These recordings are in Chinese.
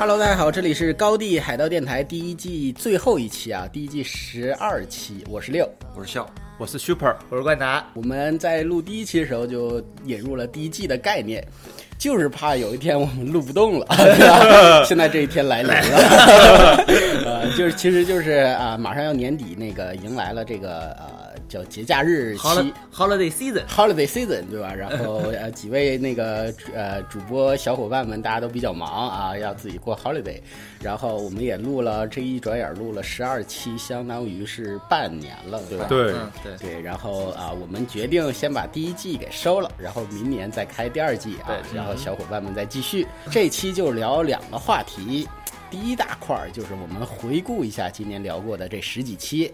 Hello，大家好，这里是高地海盗电台第一季最后一期啊，第一季十二期，我是六，我是笑，我是 Super，我是冠达。我们在录第一期的时候就引入了第一季的概念，就是怕有一天我们录不动了，现在这一天来临了，呃，就是其实就是啊，马上要年底，那个迎来了这个呃。叫节假日期，holiday season，holiday season，对吧？然后呃，几位那个呃主播小伙伴们，大家都比较忙啊，要自己过 holiday。然后我们也录了这一转眼录了十二期，相当于是半年了，对吧？对对对。然后啊，我们决定先把第一季给收了，然后明年再开第二季啊。然后小伙伴们再继续。这期就聊两个话题。第一大块儿就是我们回顾一下今年聊过的这十几期，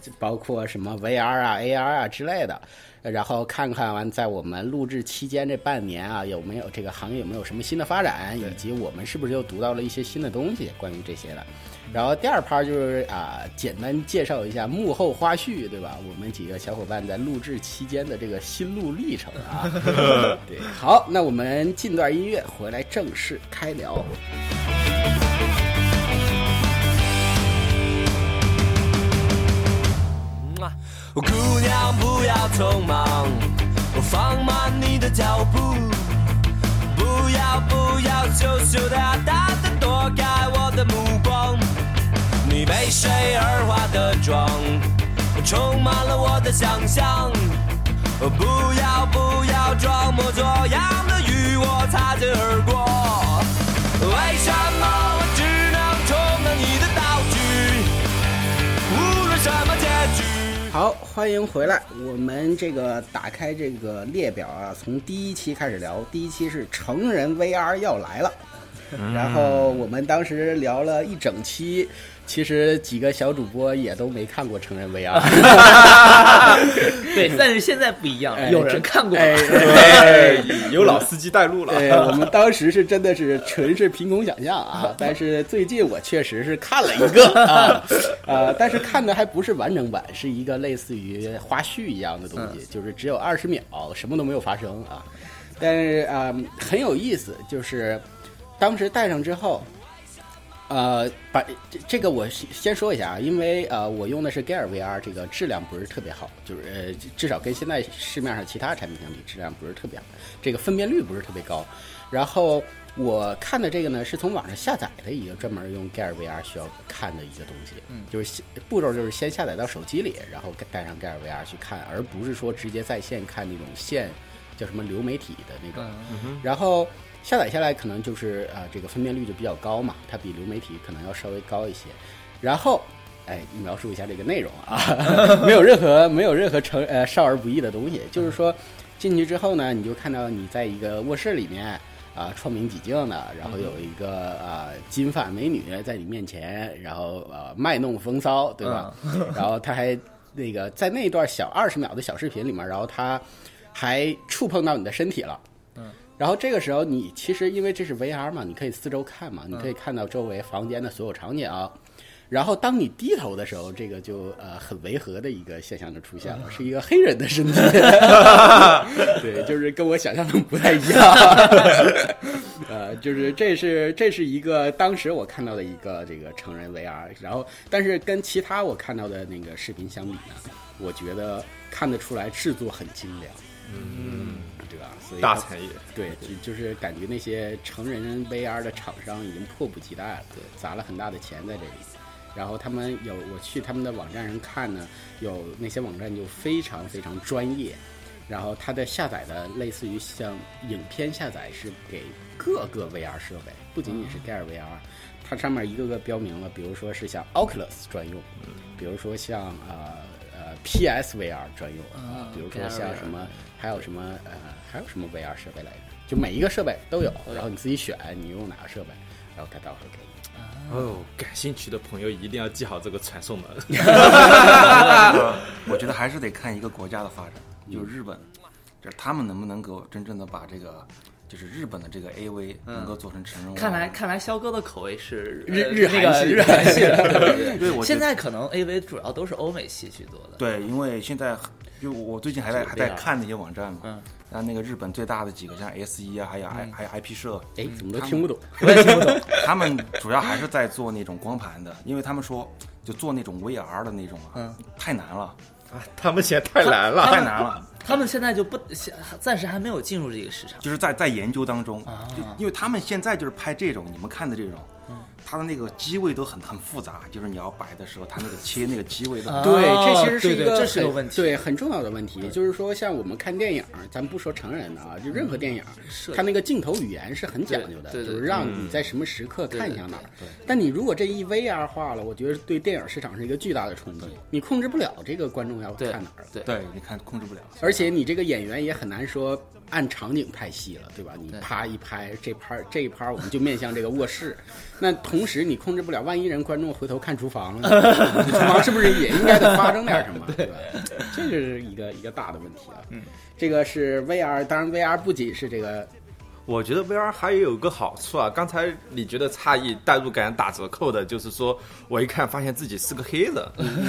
就包括什么 VR 啊、AR 啊之类的，然后看看完在我们录制期间这半年啊，有没有这个行业有没有什么新的发展，以及我们是不是又读到了一些新的东西关于这些的。然后第二趴就是啊，简单介绍一下幕后花絮，对吧？我们几个小伙伴在录制期间的这个心路历程啊。对，好，那我们进段音乐回来正式开聊。姑娘，不要匆忙，放慢你的脚步。不要不要羞羞答答的躲开我的目光。你被谁而化的妆，充满了我的想象。不要不要装模作样的与我擦肩而过。为什么好，欢迎回来。我们这个打开这个列表啊，从第一期开始聊。第一期是成人 VR 要来了，然后我们当时聊了一整期。其实几个小主播也都没看过成人 VR，对，但是现在不一样，有人看过，有老司机带路了。对，我们当时是真的是纯是凭空想象啊，但是最近我确实是看了一个啊，呃，但是看的还不是完整版，是一个类似于花絮一样的东西，就是只有二十秒，什么都没有发生啊，但是啊很有意思，就是当时戴上之后。呃，把这这个我先说一下啊，因为呃，我用的是 Gear VR，这个质量不是特别好，就是呃，至少跟现在市面上其他产品相比，质量不是特别好，这个分辨率不是特别高。然后我看的这个呢，是从网上下载的一个专门用 Gear VR 需要看的一个东西，嗯，就是步骤就是先下载到手机里，然后带上 Gear VR 去看，而不是说直接在线看那种线叫什么流媒体的那种，然后。下载下来可能就是啊，这个分辨率就比较高嘛，它比流媒体可能要稍微高一些。然后，哎，描述一下这个内容啊，没有任何没有任何成呃少儿不宜的东西，就是说进去之后呢，你就看到你在一个卧室里面啊，窗明几净的，然后有一个啊金发美女在你面前，然后呃卖弄风骚，对吧？然后他还那个在那段小二十秒的小视频里面，然后他还触碰到你的身体了。然后这个时候，你其实因为这是 VR 嘛，你可以四周看嘛，你可以看到周围房间的所有场景。然后当你低头的时候，这个就呃很违和的一个现象就出现了，是一个黑人的身体。对，就是跟我想象的不太一样。呃，就是这是这是一个当时我看到的一个这个成人 VR，然后但是跟其他我看到的那个视频相比呢，我觉得看得出来制作很精良。嗯。所以大产业对，就就是感觉那些成人 VR 的厂商已经迫不及待了，对，砸了很大的钱在这里。然后他们有我去他们的网站上看呢，有那些网站就非常非常专业。然后它的下载的类似于像影片下载是给各个 VR 设备，不仅仅是 Gear VR，它上面一个个标明了，比如说是像 Oculus 专用，比如说像呃呃 PSVR 专用，比如说像什么。还有什么呃，还有什么 VR 设备来着？就每一个设备都有，然后你自己选你用哪个设备，然后他到时候给你。哦，感兴趣的朋友一定要记好这个传送门。我觉得还是得看一个国家的发展，就是日本，就是他们能不能够真正的把这个。就是日本的这个 AV 能够做成成人，看来看来肖哥的口味是日日韩系。日韩系，对，现在可能 AV 主要都是欧美系去做的。对，因为现在就我最近还在还在看那些网站嘛，嗯，然后那个日本最大的几个像 S 一啊，还有 I 还有 IP 社，哎，怎么都听不懂，我也听不懂。他们主要还是在做那种光盘的，因为他们说就做那种 VR 的那种啊，太难了。啊，他们现在太难了，太难了。他们现在就不暂时还没有进入这个市场，就是在在研究当中，就因为他们现在就是拍这种你们看的这种。它的那个机位都很很复杂，就是你要摆的时候，它那个切那个机位的。对，这其实是一个这是个问题，对，很重要的问题。就是说，像我们看电影，咱不说成人的啊，就任何电影，它那个镜头语言是很讲究的，就是让你在什么时刻看向哪儿。但你如果这一 VR 化了，我觉得对电影市场是一个巨大的冲击。你控制不了这个观众要看哪儿，对，你看控制不了。而且你这个演员也很难说。按场景拍戏了，对吧？你啪一拍，这拍这一拍我们就面向这个卧室。那同时你控制不了，万一人观众回头看厨房了，厨房是不是也应该得发生点什么？对吧？这是一个一个大的问题啊。嗯，这个是 VR，当然 VR 不仅是这个，我觉得 VR 还有一个好处啊。刚才你觉得诧异、代入感打折扣的，就是说我一看发现自己是个黑人，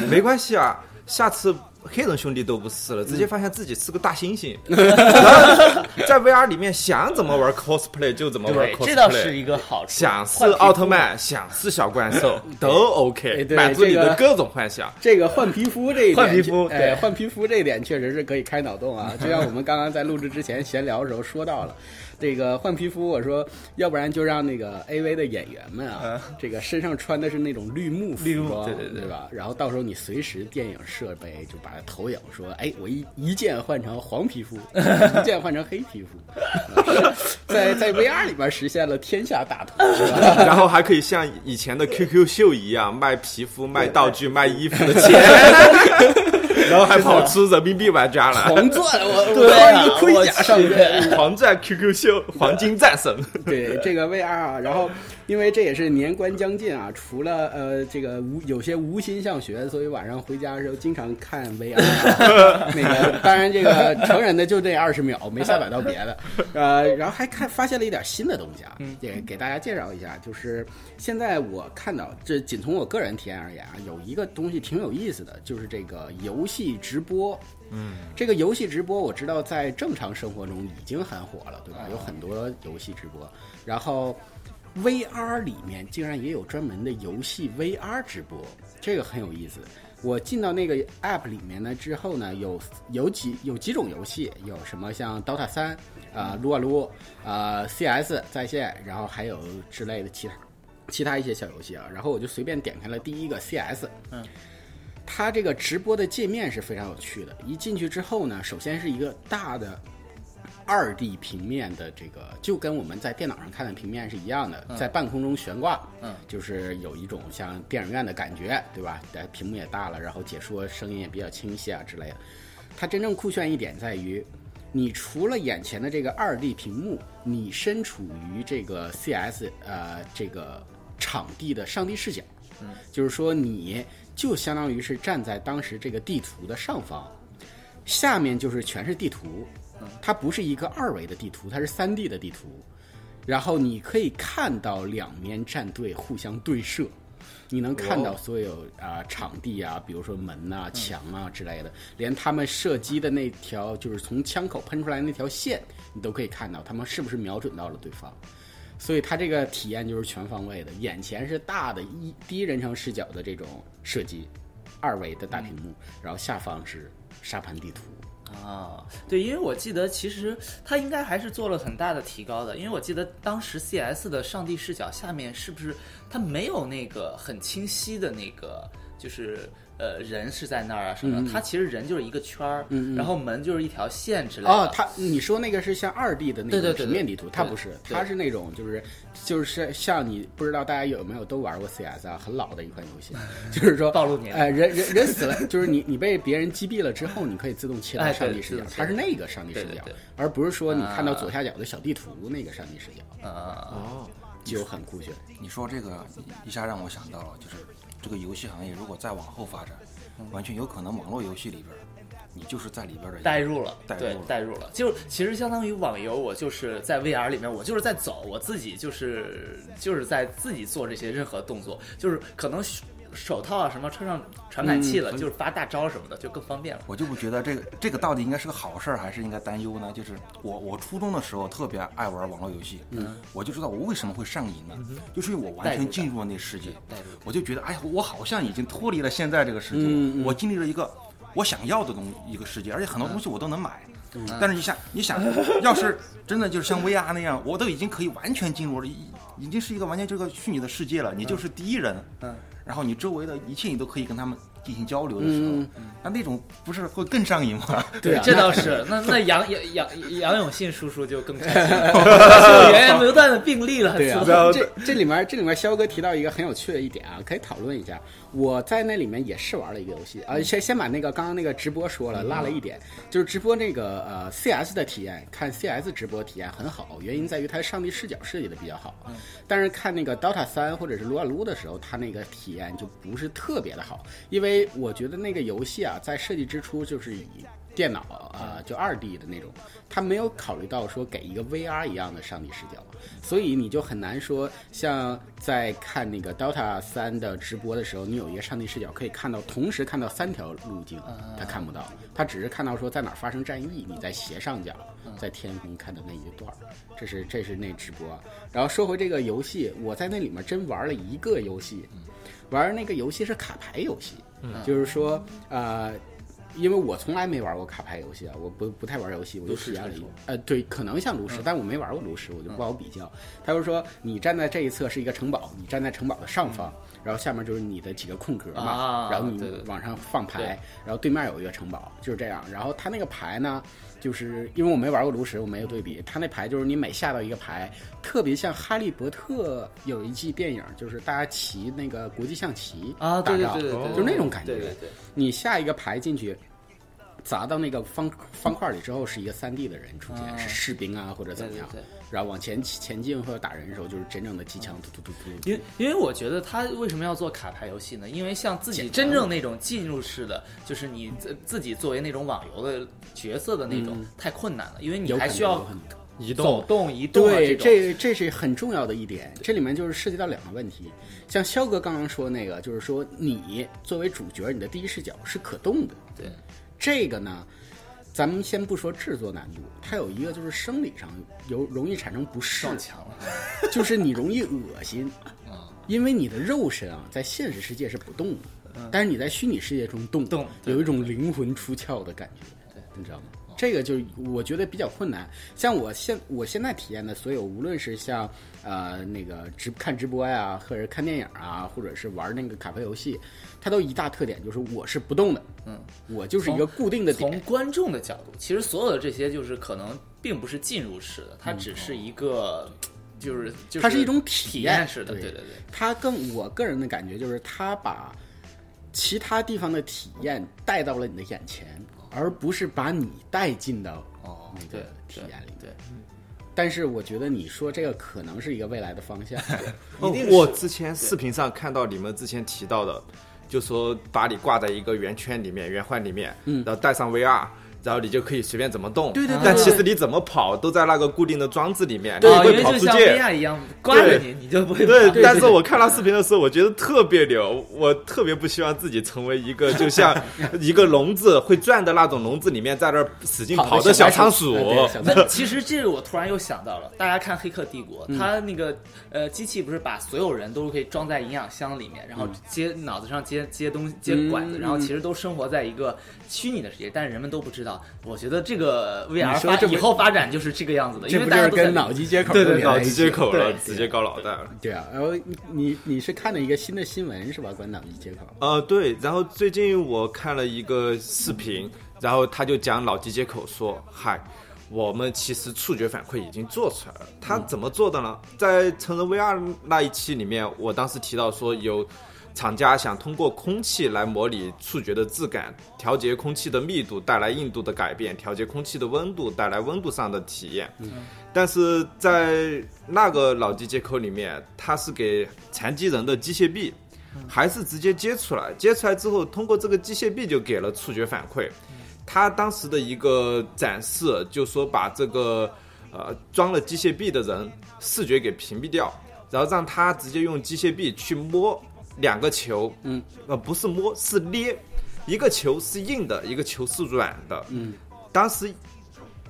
没关系啊，下次。黑人兄弟都不是了，直接发现自己是个大猩猩，在 VR 里面想怎么玩 cosplay 就怎么玩 cosplay，这倒是一个好处。想是奥特曼，想是小怪兽，都 OK，满足你的各种幻想。这个换皮肤这一点，换皮肤，哎，换皮肤这一点确实是可以开脑洞啊。就像我们刚刚在录制之前闲聊的时候说到了。这个换皮肤，我说，要不然就让那个 A V 的演员们啊，这个身上穿的是那种绿幕服装，对对对。吧？然后到时候你随时电影设备就把它投影，说，哎，我一一键换成黄皮肤，一键换成黑皮肤，在在 V R 里边实现了天下大同，然后还可以像以前的 Q Q 秀一样卖皮肤、卖道具、卖衣服的钱。然后还跑出人民币玩家了，狂钻！我 我一盔甲上面，狂钻 QQ 秀，黄金战神。对这个 VR 啊，然后。因为这也是年关将近啊，除了呃这个无有些无心上学，所以晚上回家的时候经常看 VR。那个当然这个成人的就这二十秒，没下载到别的。呃，然后还看发现了一点新的东西啊，也给大家介绍一下。就是现在我看到，这仅从我个人体验而言啊，有一个东西挺有意思的，就是这个游戏直播。嗯，这个游戏直播我知道在正常生活中已经很火了，对吧？有很多游戏直播，然后。VR 里面竟然也有专门的游戏 VR 直播，这个很有意思。我进到那个 App 里面呢之后呢，有有几有几种游戏，有什么像 DOTA 三啊、撸啊撸啊、CS 在线，然后还有之类的其他其他一些小游戏啊。然后我就随便点开了第一个 CS，嗯，它这个直播的界面是非常有趣的。一进去之后呢，首先是一个大的。二 D 平面的这个就跟我们在电脑上看的平面是一样的，在半空中悬挂，嗯，就是有一种像电影院的感觉，对吧？屏幕也大了，然后解说声音也比较清晰啊之类的。它真正酷炫一点在于，你除了眼前的这个二 D 屏幕，你身处于这个 CS 呃这个场地的上帝视角，嗯，就是说你就相当于是站在当时这个地图的上方，下面就是全是地图。它不是一个二维的地图，它是三 D 的地图，然后你可以看到两面战队互相对射，你能看到所有啊场地啊，比如说门呐、墙啊之类的，连他们射击的那条就是从枪口喷出来那条线，你都可以看到他们是不是瞄准到了对方，所以它这个体验就是全方位的，眼前是大的一第一人称视角的这种射击，二维的大屏幕，然后下方是沙盘地图。啊，对，因为我记得其实它应该还是做了很大的提高的，因为我记得当时 CS 的上帝视角下面是不是它没有那个很清晰的那个就是。呃，人是在那儿啊什么？它其实人就是一个圈儿，然后门就是一条线之类的。哦，它你说那个是像二 D 的那个平面地图，它不是，它是那种就是就是像你不知道大家有没有都玩过 CS 啊，很老的一款游戏，就是说暴露年哎，人人人死了，就是你你被别人击毙了之后，你可以自动切到上帝视角，它是那个上帝视角，而不是说你看到左下角的小地图那个上帝视角。啊哦，就很酷炫。你说这个一下让我想到了，就是。这个游戏行业如果再往后发展，完全有可能网络游戏里边，你就是在里边的代入了，对，代入了，就其实相当于网游，我就是在 VR 里面，我就是在走，我自己就是就是在自己做这些任何动作，就是可能手套啊什么穿上传感器了，就是发大招什么的就更方便了。我就不觉得这个这个到底应该是个好事儿，还是应该担忧呢？就是我我初中的时候特别爱玩网络游戏，嗯，我就知道我为什么会上瘾呢？就是因为我完全进入了那个世界，我就觉得哎呀，我好像已经脱离了现在这个世界，我经历了一个我想要的东一个世界，而且很多东西我都能买。嗯。但是你想，你想 要是真的就是像 VR 那样，我都已经可以完全进入了，已已经是一个完全这个虚拟的世界了，你就是第一人，嗯，然后你周围的一切你都可以跟他们进行交流的时候，嗯。那那种不是会更上瘾吗？对啊，这倒是，那那杨杨杨杨永信叔叔就更开心。了，源源不断的病例了。对啊。这这里面这里面肖哥提到一个很有趣的一点啊，可以讨论一下。我在那里面也是玩了一个游戏啊，先先把那个刚刚那个直播说了，落了一点，就是直播那个呃 CS 的体验，看 CS 直播体验很好，原因在于它上帝视角设计的比较好。但是看那个 DOTA 三或者是撸啊撸的时候，它那个体验就不是特别的好，因为我觉得那个游戏啊，在设计之初就是以电脑啊、就二 D 的那种，它没有考虑到说给一个 VR 一样的上帝视角，所以你就很难说像在看那个 DOTA 三的直播的时候，你有一个上帝视角可以看到，同时看到三条路径，他看不到，他只是看到说在哪儿发生战役，你在斜上角，在天空看到那一段儿，这是这是那直播。然后说回这个游戏，我在那里面真玩了一个游戏，玩那个游戏是卡牌游戏，就是说呃。因为我从来没玩过卡牌游戏啊，我不不太玩游戏，我就体验了一呃，对，可能像炉石，但我没玩过炉石，我就不好比较。他就说，你站在这一侧是一个城堡，你站在城堡的上方，然后下面就是你的几个空格嘛，啊然后你往上放对牌，然后对面有一个城堡，就是这样。然后他那个牌呢，就是因为我没玩过炉石，我没有对比，他那牌就是你每下到一个牌，特别像《哈利波特》有一季电影，就是大家骑那个国际象棋啊，对对打仗对对对，就那种感觉。对对对，你下一个牌进去，砸到那个方方块里之后，是一个三 D 的人出现，啊。是士兵啊或者怎么样，对对对然后往前前进或者打人的时候，就是真正的机枪突突突突。因为因为我觉得他为什么要做卡牌游戏呢？因为像自己真正那种进入式的，就是你自自己作为那种网游的角色的那种，太困难了，因为你还需要移走动，移动啊对，这这是很重要的一点。这里面就是涉及到两个问题，像肖哥刚刚说那个，就是说你作为主角，你的第一视角是可动的。对，这个呢，咱们先不说制作难度，它有一个就是生理上有容易产生不适，就是你容易恶心，啊因为你的肉身啊，在现实世界是不动的，但是你在虚拟世界中动，动有一种灵魂出窍的感觉，对，你知道吗？这个就是我觉得比较困难。像我现我现在体验的所有，无论是像呃那个直看直播呀，或者看电影啊，或者是玩那个卡牌游戏，它都一大特点就是我是不动的，嗯，我就是一个固定的从点。观众的角度，其实所有的这些就是可能并不是进入式的，它只是一个，就是就是它是一种体体验式的，对对对对。它更我个人的感觉就是，它把其他地方的体验带到了你的眼前，而不是把你带进到哦那个体验里。对，但是我觉得你说这个可能是一个未来的方向。哦我之前视频上看到你们之前提到的，就说把你挂在一个圆圈里面、圆环里面，嗯然后带上 VR。然后你就可以随便怎么动，对对对但对对其实你怎么跑都在那个固定的装置里面，哦你会跑因为就像一样挂着你，你就不会对，但是我看到视频的时候，我觉得特别牛，我特别不希望自己成为一个就像 一个笼子会转的那种笼子里面，在那儿使劲跑的小仓 鼠。那其实这个我突然又想到了，大家看《黑客帝国》，它那个呃机器不是把所有人都可以装在营养箱里面，然后接脑子上接接东西接管子，嗯。然后其实都生活在一个虚拟的世界，但是人们都不知道。我觉得这个 VR 发说以后发展就是这个样子的，因为就是跟脑机接口对对脑都连在一起子接口了，直接搞脑袋了。对啊，然后你你你是看了一个新的新闻是吧？关于脑机接口。呃，对，然后最近我看了一个视频，然后他就讲脑机接口说，嗨。我们其实触觉反馈已经做出来了，他怎么做的呢？在成人 VR 那一期里面，我当时提到说有厂家想通过空气来模拟触觉的质感，调节空气的密度带来硬度的改变，调节空气的温度带来温度上的体验。但是在那个脑机接口里面，它是给残疾人的机械臂，还是直接接出来？接出来之后，通过这个机械臂就给了触觉反馈。他当时的一个展示，就说把这个呃装了机械臂的人视觉给屏蔽掉，然后让他直接用机械臂去摸两个球，嗯，呃，不是摸，是捏，一个球是硬的，一个球是软的。嗯，当时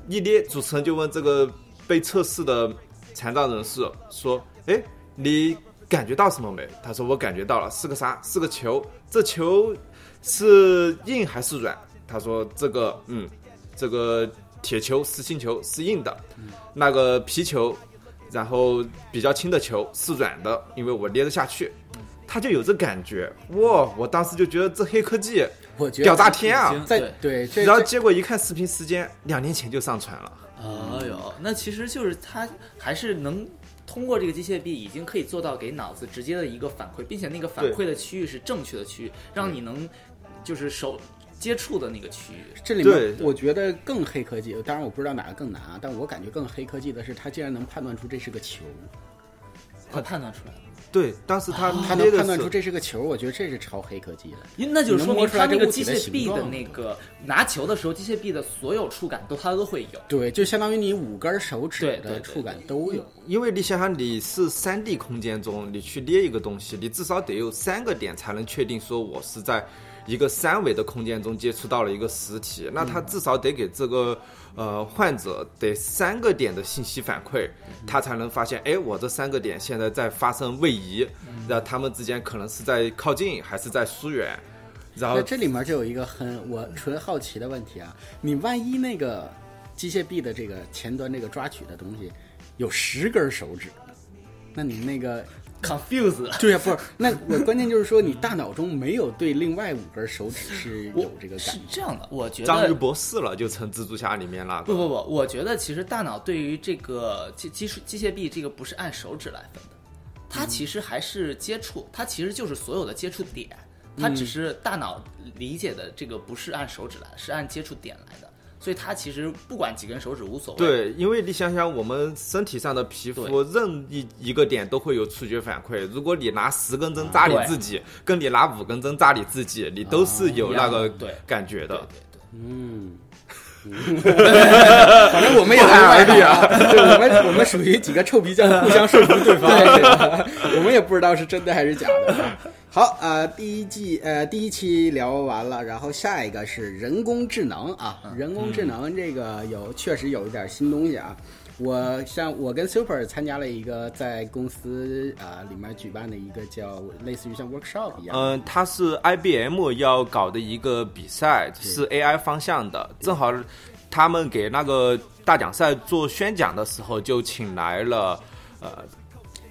一捏，主持人就问这个被测试的残障人士说：“哎，你感觉到什么没？”他说：“我感觉到了，是个啥？是个球。这球是硬还是软？”他说：“这个，嗯，这个铁球、实心球是硬的，那个皮球，然后比较轻的球是软的，因为我捏得下去。”他就有这感觉，哇！我当时就觉得这黑科技我觉得屌炸天啊！在对然后结果一看视频时间，两年前就上传了。哎呦，那其实就是他还是能通过这个机械臂，已经可以做到给脑子直接的一个反馈，并且那个反馈的区域是正确的区域，让你能就是手接触的那个区域。这里面我觉得更黑科技，当然我不知道哪个更难啊，但我感觉更黑科技的是，它竟然能判断出这是个球，他判断出来了，对，当时他他能判断出，这是个球，我觉得这是超黑科技的。因那就是说摸明他这物体机械臂的那个拿球的时候，机械臂的所有触感都它都会有。对，就相当于你五根手指的触感都有。因为你想想，你是三 D 空间中，你去捏一个东西，你至少得有三个点才能确定说我是在一个三维的空间中接触到了一个实体，那他至少得给这个呃患者得三个点的信息反馈，他才能发现，哎，我这三个点现在在发生位移，然后他们之间可能是在靠近还是在疏远，然后这里面就有一个很我纯好奇的问题啊，你万一那个机械臂的这个前端这个抓取的东西有十根手指，那你那个 confuse 了。对呀、不是？那我关键就是说，你大脑中没有对另外五根手指是有这个是感觉。这样的，我觉得章鱼得博士了，就成蜘蛛侠里面那个。不不不，我觉得其实大脑对于这个机机术机械臂这个不是按手指来分的，它其实还是接触，它其实就是所有的接触点，它只是大脑理解的这个不是按手指来，是按接触点来的，所以它其实不管几根手指无所谓。对，因为你想想，我们身体上的皮肤任意一个点都会有触觉反馈。如果你拿十根针扎你自己，跟你拿五根针扎你自己，你都是有那个感觉的。对对对。嗯，反正我们也不外地啊，对我们我们属于几个臭皮匠，互相说服对方，对 我们也不知道是真的还是假的。好，呃，第一季呃第一期聊完了，然后下一个是人工智能啊，人工智能这个有确实有一点新东西啊。我像我跟 Super 参加了一个在公司啊、里面举办的一个叫类似于像 workshop 一样的，嗯，它是 IBM 要搞的一个比赛，是 AI 方向的。正好他们给那个大奖赛做宣讲的时候，就请来了呃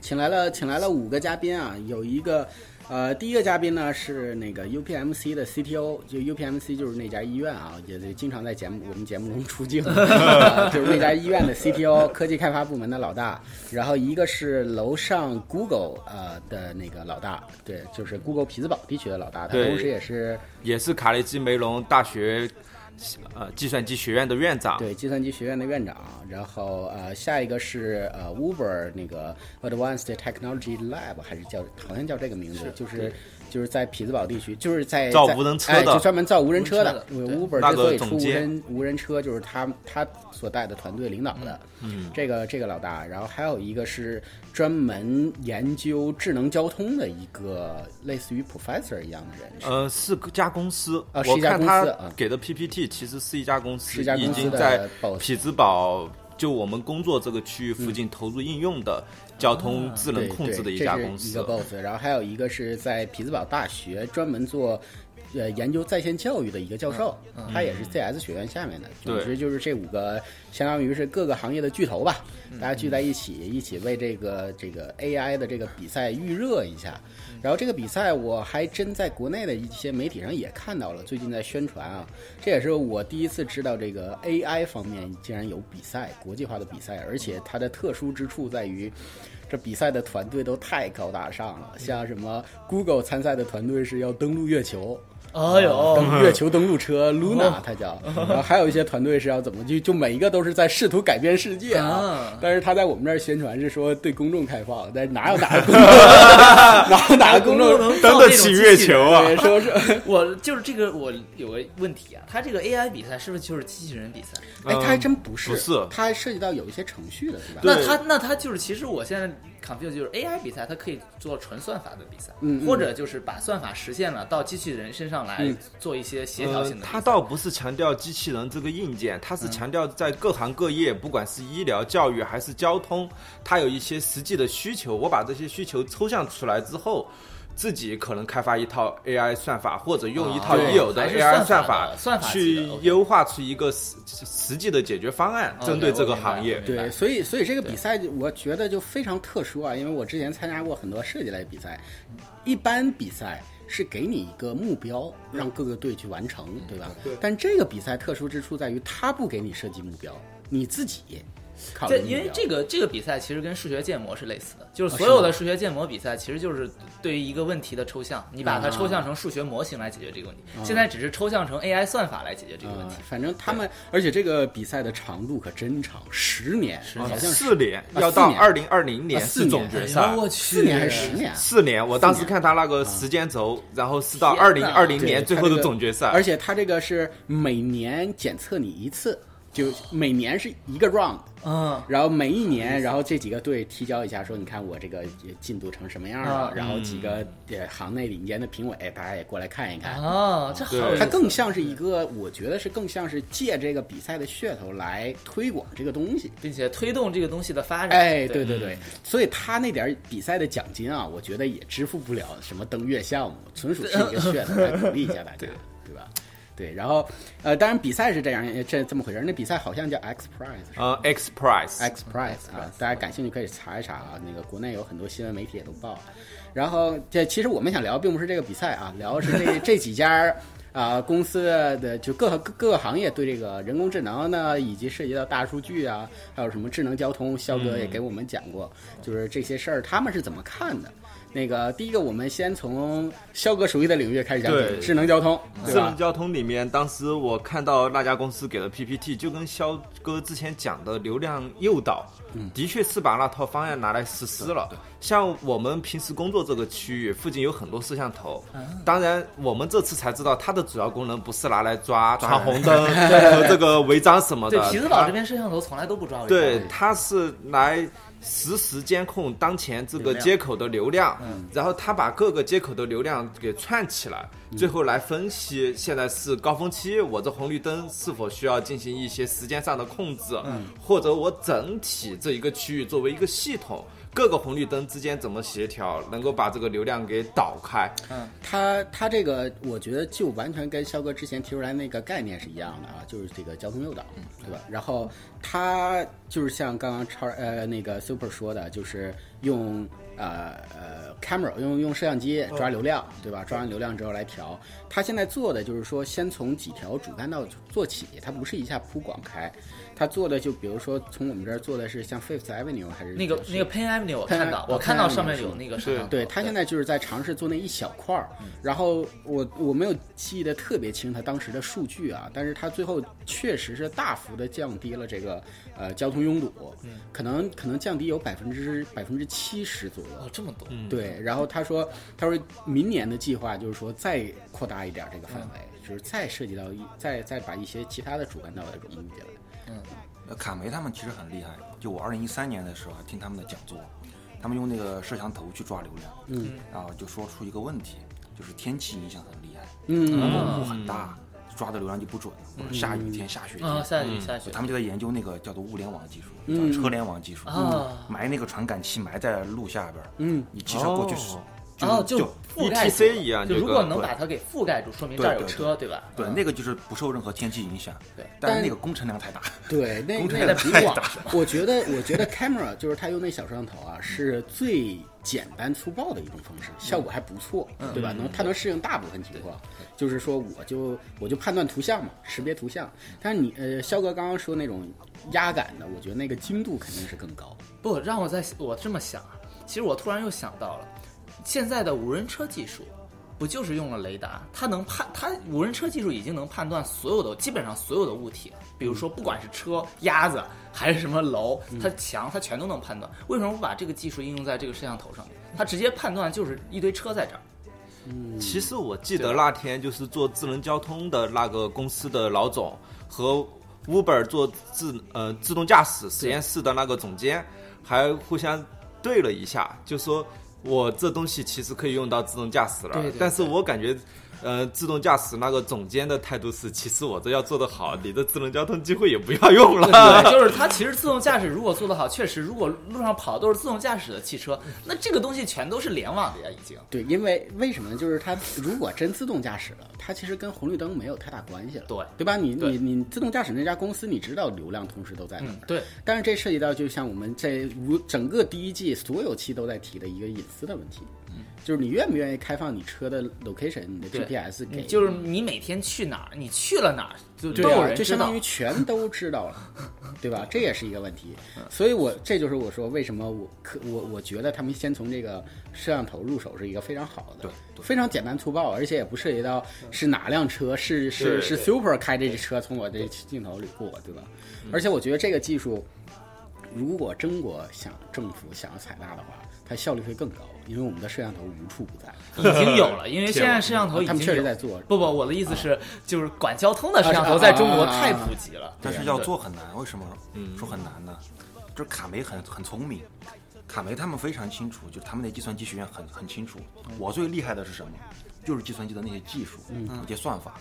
请来了，请来了五个嘉宾啊，有一个，呃，第一个嘉宾呢是那个 UPMC 的 CTO，就 UPMC 就是那家医院啊，也得经常在节目我们节目中出镜，呃 就是那家医院的 CTO，科技开发部门的老大。然后一个是楼上 Google 呃的那个老大，对，就是 Google 匹兹堡地区的老大，他同时也是也是卡内基梅隆大学呃计算机学院的院长。对计算机学院的院长。然后呃，下一个是呃 Uber 那个 Advanced Technology Lab，还是叫好像叫这个名字，就是就是在匹兹堡地区，就是在在造无人车的哎，就专门造无人车的。无人车的 Uber 之所以出无人无人车，就是他他所带的团队领导的。嗯，这个这个老大，然后还有一个是专门研究智能交通的一个类似于 professor 一样的人。呃，是家公司，啊是一家我看他公司啊给的 PPT 其实是一家公司，是一家公司已经在匹兹堡，就我们工作这个区域附近投入应用的交通智能控制的一家公司一个。boss，然后还有一个是在匹兹堡大学专门做。呃，研究在线教育的一个教授，他也是 CS 学院下面的。总之就是这五个，相当于是各个行业的巨头吧，大家聚在一起，一起为这个这个 AI 的这个比赛预热一下。然后这个比赛我还真在国内的一些媒体上也看到了，最近在宣传啊，这也是我第一次知道这个 AI 方面竟然有比赛，国际化的比赛，而且它的特殊之处在于。这比赛的团队都太高大上了，像什么 Google 参赛的团队是要登陆月球，哎呦，登 月球登陆车 Luna 它叫，然后还有一些团队是要怎么就就每一个都是在试图改变世界啊。啊，但是他在我们这儿宣传是说对公众开放，但是哪有哪个公众 哪有哪个公众能登得起月球啊！对说是我就是这个，我有个问题啊，他这个 AI 比赛是不是就是机器人比赛？哎，它还真不是，不是。它还涉及到有一些程序的，是吧？那它那它就是，其实我现在 confuse，就是 AI 比赛它可以做纯算法的比赛，或者就是把算法实现了到机器人身上来嗯做一些协调性的比赛。呃它倒不是强调机器人这个硬件，它嗯是强调在各行各业，不管是医疗、教育还是交通，它有一些实际的需求。我把这些需求抽象出来之后。自己可能开发一套 AI 算法，或者用一套已有的 AI 算法法算法去优化出一个实实际的解决方案，针对这个行业。对，所以所以这个比赛我觉得就非常特殊啊，因为我之前参加过很多设计类比赛，一般比赛是给你一个目标，让各个队去完成，对吧？对但这个比赛特殊之处在于，他不给你设计目标，你自己考这。因为这个这个比赛其实跟数学建模是类似的，就是啊所有的数学建模比赛其实就是对于一个问题的抽象，你把它啊抽象成数学模型来解决这个问题。现在只是抽象成 AI 算法来解决这个问啊题。，反正他们，而且这个比赛的长度可真长，十年，好像是四年啊要到二零二零年啊四是总决赛我去，四年还是十年啊？四年。我当时看他那个时间轴，然后是到二零二零年最后的总决赛，而且他这个是每年检测你一次，就每年是一个 round，嗯，然后每一年，然后这几个队提交一下，说你看我这个进度成什么样了啊，然后几个呃行内领尖的评委，大家也过来看一看。哦，这好它更像是一个，我觉得是更像是借这个比赛的噱头来推广这个东西。并且推动这个东西的发展。哎，对对对对，所以他那点比赛的奖金啊，我觉得也支付不了什么登月项目，纯属是一个噱头来鼓励一下大家，对吧？对，然后呃，当然比赛是这样，这这么回事儿。那比赛好像叫 X Prize 是吧呃，X Prize，X Prize 啊，大家感兴趣可以查一查啊。那个国内有很多新闻媒体也都报了。然后这其实我们想聊，并不是这个比赛啊，聊的是这 这几家啊、公司的就各各各个行业对这个人工智能呢，以及涉及到大数据啊，还有什么智能交通，肖哥也给我们讲过，就是这些事儿他们是怎么看的。那个第一个，我们先从肖哥熟悉的领域开始讲起，对智能交通，对吧智能？交通里面，当时我看到那家公司给的 PPT，就跟肖哥之前讲的流量诱导，的确是把那套方案拿来实施了。像我们平时工作这个区域附近有很多摄像头，当然我们这次才知道它的主要功能不是拿来抓闯红灯 和这个违章什么的对的。匹兹堡这边摄像头从来都不抓违章。对，它是来实时监控当前这个接口的流量，然后它把各个接口的流量给串起来，最后来分析现在是高峰期，我这红绿灯是否需要进行一些时间上的控制，或者我整体这一个区域作为一个系统。各个红绿灯之间怎么协调，能够把这个流量给导开？嗯他他这个，我觉得就完全跟肖哥之前提出来那个概念是一样的啊，就是这个交通诱导，对吧？然后他就是像刚刚超呃那个 Super 说的，就是用呃呃 camera 用用摄像机抓流量，对吧？抓完流量之后来调。他现在做的就是说，先从几条主干道做起，他不是一下铺广开，他做的就比如说从我们这儿做的是像 Fifth Avenue 还是那个是那个 Pen Avenue 我看到，哦我看到上面有那个摄像头。对他现在就是在尝试做那一小块儿，然后我我没有记得特别清他当时的数据啊，但是他最后确实是大幅的降低了这个呃交通拥堵，可能可能降低有百分之百分之七十左右。哦，这么多。对，然后他说，他说明年的计划就是说再扩大一点这个范围，就是再涉及到一再再把一些其他的主干道也融入进来。呃卡梅他们其实很厉害，就我二零一三年的时候还听他们的讲座，他们用那个摄像头去抓流量，嗯，然后就说出一个问题，就是天气影响很厉害，嗯。浓雾很大，抓的流量就不准，或者下雨天、下雪啊，天，下雨下雪。他们就在研究那个叫做物联网技术，嗯。叫车联网技术，啊。埋那个传感器埋在路下边儿，嗯，你汽车过去时哦，然后就就覆盖 ETC 住一样就如果能把它给覆盖住，说明这儿有车，对吧？对，嗯那个就是不受任何天气影响，对但但是那个工程量太大，对，那工程量太大？我觉得，我觉得 camera 就是他用那小摄像头啊，是最简单粗暴的一种方式，效果还不错，对吧？能它能适应大部分情况。就是说，我就我就判断图像嘛，识别图像。但是你呃，肖哥刚刚说那种压感的，我觉得那个精度肯定是更高。不让我在我这么想啊，其实我突然又想到了，现在的无人车技术。不就是用了雷达？它能判，它无人车技术已经能判断所有的，基本上所有的物体了。比如说，不管是车、鸭子还是什么楼，它墙，它全都能判断。为什么不把这个技术应用在这个摄像头上面？它直接判断就是一堆车在这儿。嗯其实我记得那天就是做智能交通的那个公司的老总和 Uber 做自呃自动驾驶实验室的那个总监，还互相对了一下，就说我这东西其实可以用到自动驾驶了，对对但是我感觉。呃，自动驾驶那个总监的态度是，其实我这要做得好，你的智能交通机会也不要用了。对，就是它其实自动驾驶如果做得好，确实如果路上跑的都是自动驾驶的汽车，那这个东西全都是联网的呀，已经。对，因为为什么呢？就是它如果真自动驾驶了，它其实跟红绿灯没有太大关系了，对对吧？你你你自动驾驶那家公司，你知道流量同时都在哪儿嗯，，对，但是这涉及到就像我们在无整个第一季所有期都在提的一个隐私的问题，就是你愿不愿意开放你车的 location、你的 GPS 给，就是你每天去哪儿，你去了哪儿，就都有人知道就相当于。全都知道了，对吧？这也是一个问题。所以我这就是我说为什么我可我我觉得他们先从这个摄像头入手是一个非常好的，对非常简单粗暴，而且也不涉及到是哪辆车，是是是 Super 开这车从我这镜头里过，对吧？而且我觉得这个技术，如果中国想政府想要采纳的话，它效率会更高，因为我们的摄像头无处不在，已经有了，因为现在摄像头已他们经有确实在做。不不，我的意思是，就是管交通的摄像头在中国太普及了。但是要做很难，为什么说很难呢？就是卡梅很很聪明，卡梅他们非常清楚，就是他们的计算机学院很很清楚，我最厉害的是什么？就是计算机的那些技术，那些算法。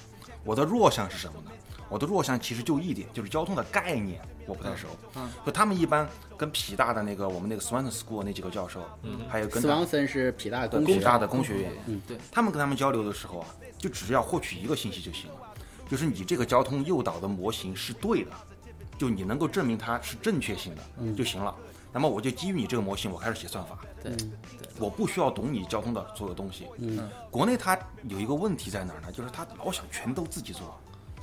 我的弱项是什么呢？我的弱项其实就一点，就是交通的概念我不太熟。嗯，就他们一般跟皮大的那个我们那个 Swanson School 那几个教授，嗯，还有跟他斯旺森是皮大的工学对北大的工学院，嗯对他们跟他们交流的时候啊，就只要获取一个信息就行了，就是你这个交通诱导的模型是对的，就你能够证明它是正确性的、就行了。那么我就基于你这个模型，我开始写算法，对，我不需要懂你交通的所有东西。嗯，国内它有一个问题在哪儿呢？就是它老想全都自己做，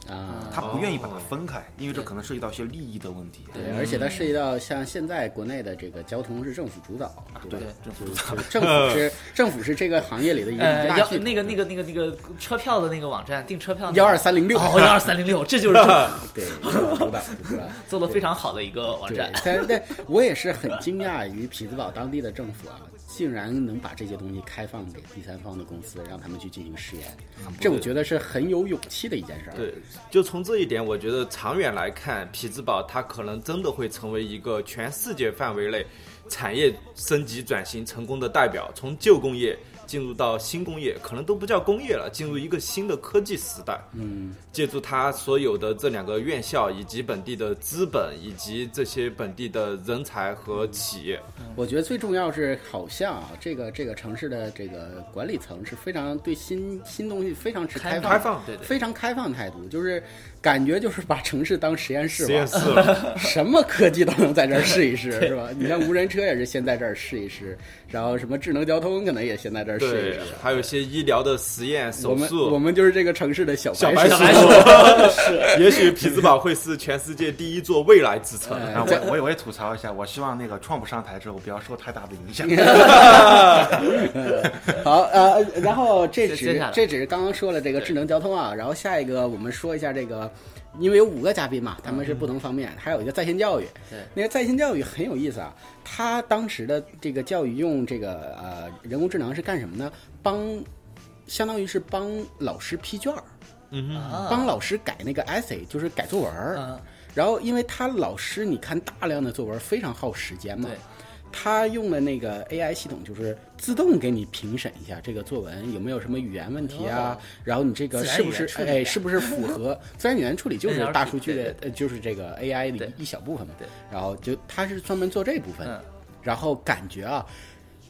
啊。他不愿意把它分开，因为这可能涉及到一些利益的问题。对，而且它涉及到像现在国内的这个交通是政府主导，对？政府就是政府是政府是这个行业里的一个那个那个那个那个车票的那个网站订车票幺二三零六，哦，幺二三零六，这就是政府 对，主导主导。做的非常好的一个网站，。但但我也是很惊讶于匹兹堡当地的政府啊，竟然能把这些东西开放给第三方的公司，让他们去进行试验。这我觉得是很有勇气的一件事儿。对，就从这一点，我觉得长远来看，匹兹堡它可能真的会成为一个全世界范围内产业升级转型成功的代表，从旧工业进入到新工业，可能都不叫工业了，进入一个新的科技时代。嗯，借助它所有的这两个院校，以及本地的资本，以及这些本地的人才和企业，我觉得最重要是，好像啊，这个这个城市的这个管理层是非常对新新东西非常持开放开放对对。非常开放态度，就是感觉就是把城市当实验室实验吧室 什么科技都能在这儿试一试，是吧？你像无人车也是先在这儿试一试，然后什么智能交通可能也先在这儿试一试。，还有一些医疗的实验我们手术。我们就是这个城市的小小白鼠 也许匹兹堡会是全世界第一座未来之城。我我也我也吐槽一下，我希望那个创普上台之后不要受太大的影响。好，呃，然后这只这只是刚刚说了这个智能交通啊，然后下一个我们说一下这个，因为有五个嘉宾嘛，他们是不同方面，还有一个在线教育。对。那个在线教育很有意思啊，他当时的这个教育用这个呃人工智能是干什么呢？帮，相当于是帮老师批卷儿，啊。帮老师改那个 essay，就是改作文然后，因为他老师，你看大量的作文非常耗时间嘛对，他用的那个 AI 系统就是自动给你评审一下这个作文有没有什么语言问题啊，然后你这个是不是哎是不是符合 自然语言处理就是大数据对。的呃就是这个 AI 的一一小部分嘛。对，然后就他是专门做这部分嗯，然后感觉啊。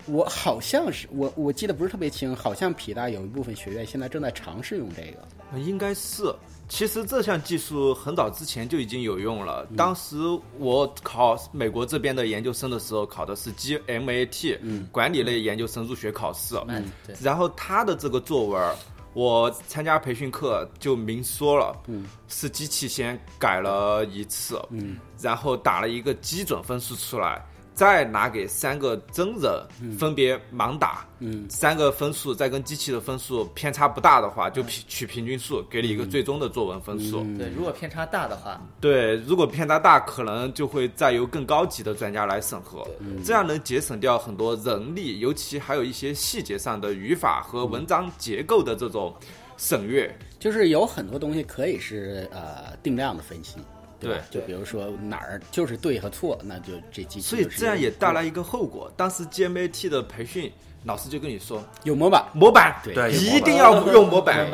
我好像是我，我记得不是特别清，好像皮大有一部分学院现在正在尝试用这个。应该是。其实这项技术很早之前就已经有用了。当时我考美国这边的研究生的时候，考的是 GMAT，、管理类研究生入学考试。嗯对然后他的这个作文，我参加培训课就明说了，嗯，是机器先改了一次，嗯，然后打了一个基准分数出来。再拿给三个真人分别盲打，嗯，三个分数再跟机器的分数偏差不大的话，就平取平均数，给你一个最终的作文分数。对，如果偏差大的话，对，如果偏差大，可能就会再由更高级的专家来审核，这样能节省掉很多人力，尤其还有一些细节上的语法和文章结构的这种审阅。就是有很多东西可以是呃定量的分析，对吧？就比如说哪儿就是对和错，那就这机器所以这样也带来一个后果，当时 GMAT 的培训。老师就跟你说有模板，模板对对一定要用模板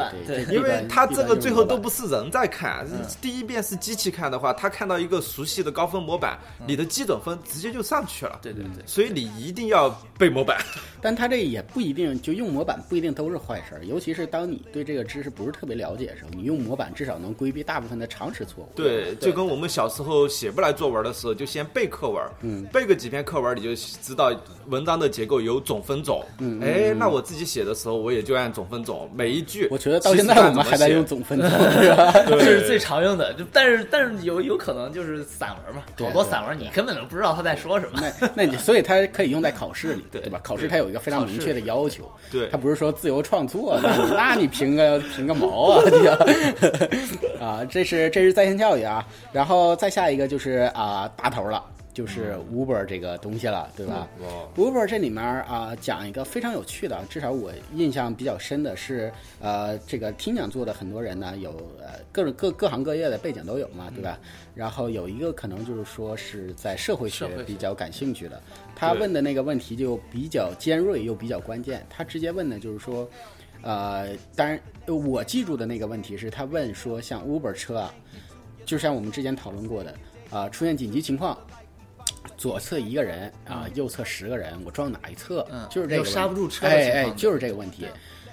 因为他这个最后都。不是人在看，第一遍是机器看的话，他看到一个熟悉的高分模板，你的基准分直接就上去了。对对对，所以你一定要背模板。但他这也不一定就用模板不一定都是坏事儿，尤其是当你对这个知识不是特别了解的时候，你用模板至少能规避大部分的常识错误。对，就跟我们小时候写不来作文的时候，就先背课文，嗯，背个几篇课文，你就知道文章的结构有总分总，嗯，哎，那我自己写的时候，我也就按总分总，每一句。我觉得到现在我们还在用总分总，是吧？这是最常用的。就但是但是有有可能就是散文嘛，对好多散文你根本都不知道他在说什么。那那你所以它可以用在考试里，对对吧？考试它有一个非常明确的要求，对它不是说自由创作，那你那你评个评个毛啊！这个 啊，这是这是在线教育啊，然后再下一个就是啊大头了。就是 Uber 这个东西了，对吧、u b e r 这里面啊、讲一个非常有趣的，至少我印象比较深的是，呃，这个听讲座的很多人呢，有呃各种各各行各业的背景都有嘛，对吧？然后有一个可能就是说是在社会学比较感兴趣的，他问的那个问题就比较尖锐又比较关键。他直接问的就是说，呃，当然呃我记住的那个问题是他问说，像 Uber 车啊，就像我们之前讨论过的啊、出现紧急情况。左侧一个人啊，右侧十个人，我撞哪一侧？嗯就是这个问题有刹不住车的哎情况，哎就是这个问题。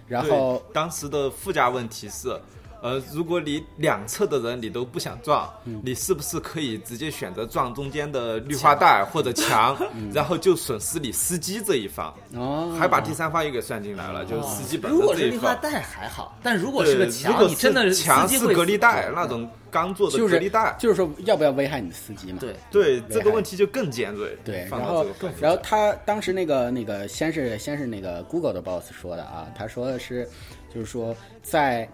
然后当时的附加问题是，呃，如果你两侧的人你都不想撞，嗯。你是不是可以直接选择撞中间的绿化带或者墙，然后就损失你司机这一方，嗯哦，还把第三方也给算进来了，就是司机本如身这一方。果是绿化带还好，但如果对，是个墙，你真的是墙是隔离带那种刚做的隔离带，就是说要不要危害你司机嘛？对，对这个问题就更尖锐。对，然后然后他当时那个那个先是先是那个 Google 的 boss 说的啊，他说的是，就是说在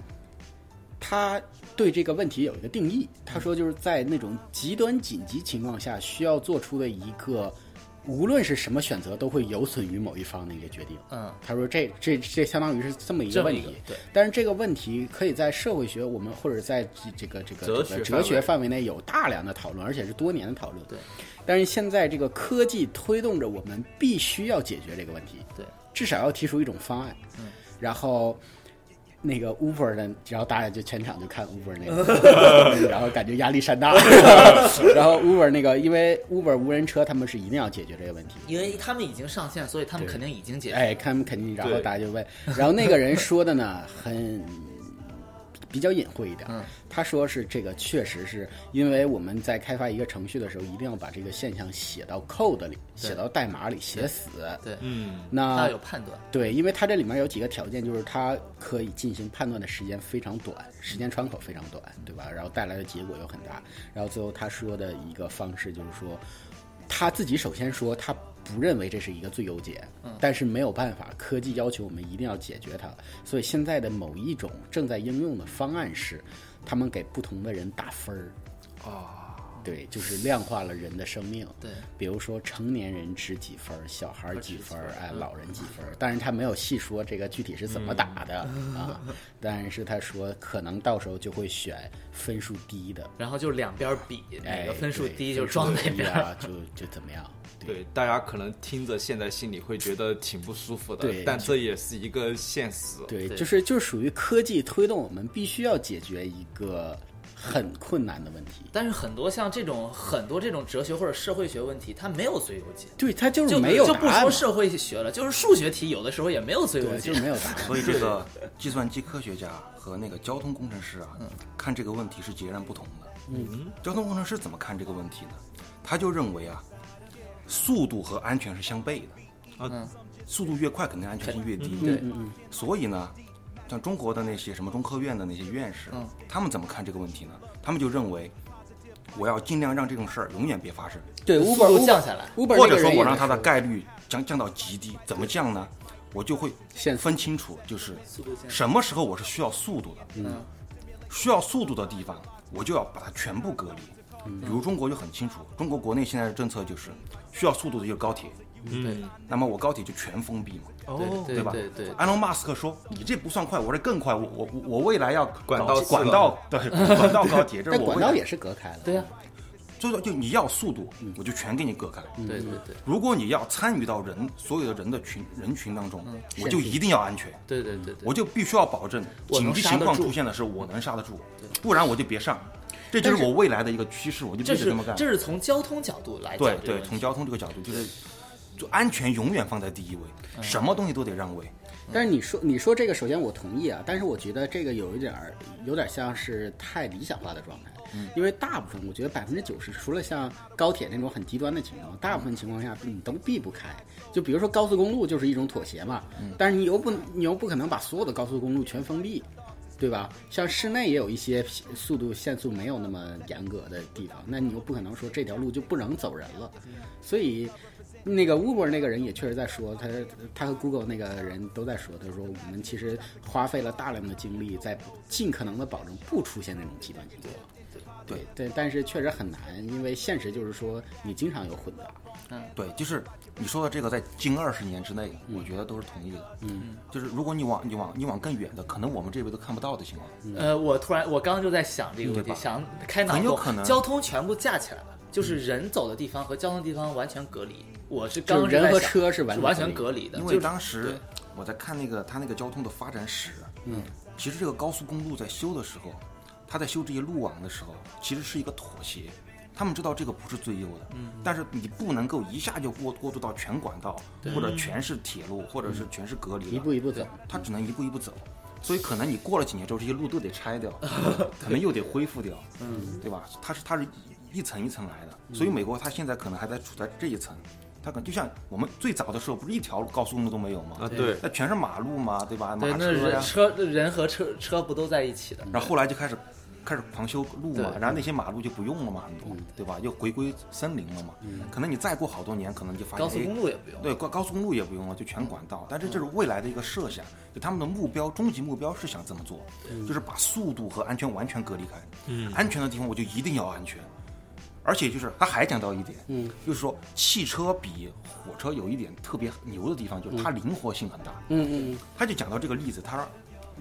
他对这个问题有一个定义，他说就是在那种极端紧急情况下需要做出的一个，无论是什么选择都会有损于某一方的一个决定。嗯，他说这这这相当于是这么一个问题对，但是这个问题可以在社会学我们或者在这个这个哲这个哲学学范围内有大量的讨论，而且是多年的讨论。对，但是现在这个科技推动着我们必须要解决这个问题，对，至少要提出一种方案。嗯，然后。那个 Uber 的，然后大家就全场就看 Uber 那个，然后感觉压力山大。然后 Uber 那个，因为 Uber 无人车他们是一定要解决这个问题，因为他们已经上线，所以他们肯定已经解决。哎，他们肯定，然后大家就问，然后那个人说的呢，很比较隐晦一点。嗯他说是这个确实是因为我们在开发一个程序的时候，一定要把这个现象写到 code 里，写到代码里，写死。对，嗯，他那有判断。对，因为它这里面有几个条件，就是它可以进行判断的时间非常短，时间窗口非常短，对吧？然后带来的结果又很大。然后最后他说的一个方式就是说，他自己首先说他不认为这是一个最优解，但是没有办法，科技要求我们一定要解决它。所以现在的某一种正在应用的方案是，他们给不同的人打分儿。对，就是量化了人的生命。对，比如说成年人值几分儿，小孩儿几分儿，哎，老人几分儿。但是他没有细说这个具体是怎么打的、啊，但是他说可能到时候就会选分数低的，然后就两边比，哎哪个分数低就装哪边。就就怎么样？对，大家可能听着现在心里会觉得挺不舒服的，对但这也是一个现实。对，对就是就是属于科技推动我们必须要解决一个很困难的问题。但是很多像这种很多这种哲学或者社会学问题，它没有最优解。对，它就是就没有就不答案嘛说社会学了，就是数学题有的时候也没有最优，解就。是没有答案。所以这个计算机科学家和那个交通工程师啊，看这个问题是截然不同的。嗯，交通工程师怎么看这个问题呢？他就认为啊，速度和安全是相悖的。嗯，速度越快，肯定安全性越低。对所以呢，像中国的那些什么中科院的那些院士，嗯他们怎么看这个问题呢？他们就认为，我要尽量让这种事儿永远别发生，对速，Uber 度降下来或者说我让它的概率降降到极低。怎么降呢？我就会限分清楚，就是什么时候我是需要速度的，嗯，需要速度的地方，我就要把它全部隔离。比如中国就很清楚，中国国内现在的政策就是需要速度的就是高铁，嗯，那么我高铁就全封闭嘛，哦，对对吧？对对埃隆马斯克说：“你这不算快，我这更快，我我我我未来要管道管道，对，管道高铁，这我。管道也是隔开了。对呀，所以说，就你要速度，我就全给你隔开。对对对如果你要参与到人所有的人的群人群当中，嗯我就一定要安全，对对对对，我就必须要保证紧急情况出现的时候，我能刹得住，不然我就别上。这就是我未来的一个趋势，我就这是必须这么干。这是从交通角度来讲对对，从交通这个角度，就是就安全永远放在第一位，嗯什么东西都得让位。但是你说你说这个，首先我同意啊，但是我觉得这个有一点儿有点像是太理想化的状态，因为大部分我觉得百分之九十，除了像高铁那种很极端的情况，大部分情况下你都避不开。就比如说高速公路就是一种妥协嘛，但是你又不你又不可能把所有的高速公路全封闭。对吧？像室内也有一些速度限速没有那么严格的地方，那你又不可能说这条路就不能走人了，所以那个 Uber 那个人也确实在说，他他和 Google 那个人都在说，他说我们其实花费了大量的精力，在尽可能的保证不出现那种极端情况。对对，但是确实很难，因为现实就是说你经常有混杂。对，就是你说的这个，在近二十年之内，我觉得都是同意的。嗯，就是如果你往你往你往更远的，可能我们这辈都看不到的情况。呃，我突然我刚刚就在想这个问题，想开脑洞，很有可能交通全部架起来了，就是人走的地方和交通地方完全隔离。我是刚人和车是完全完全隔隔离的，因为就当时我在看那个他那个交通的发展史，嗯，其实这个高速公路在修的时候，他在修这些路网的时候，其实是一个妥协。他们知道这个不是最优的，嗯，但是你不能够一下就过过渡到全管道，或者全是铁路，或者是全是隔离了，一步一步走。它只能一步一步走。所以可能你过了几年之后，这些路都得拆掉，可能又得恢复掉，嗯，对吧？它是它是一层一层来的，所以美国它现在可能还在处在这一层，它可能就像我们最早的时候，不是一条高速公路都没有吗？啊对，那全是马路嘛，对吧？马车呀人，车人和车车不都在一起的？然后后来就开始开始狂修路嘛，然后那些马路就不用了嘛，很多，对吧？又回归森林了嘛。可能你再过好多年，可能就发现高速哎公路也不用。对，高高速公路也不用了，就全管道。但是这是未来的一个设想，就他们的目标，终极目标是想这么做，就是把速度和安全完全隔离开。嗯，安全的地方我就一定要安全，而且就是他还讲到一点，嗯，就是说汽车比火车有一点特别牛的地方，就是它灵活性很大。嗯嗯嗯，他就讲到这个例子，他说。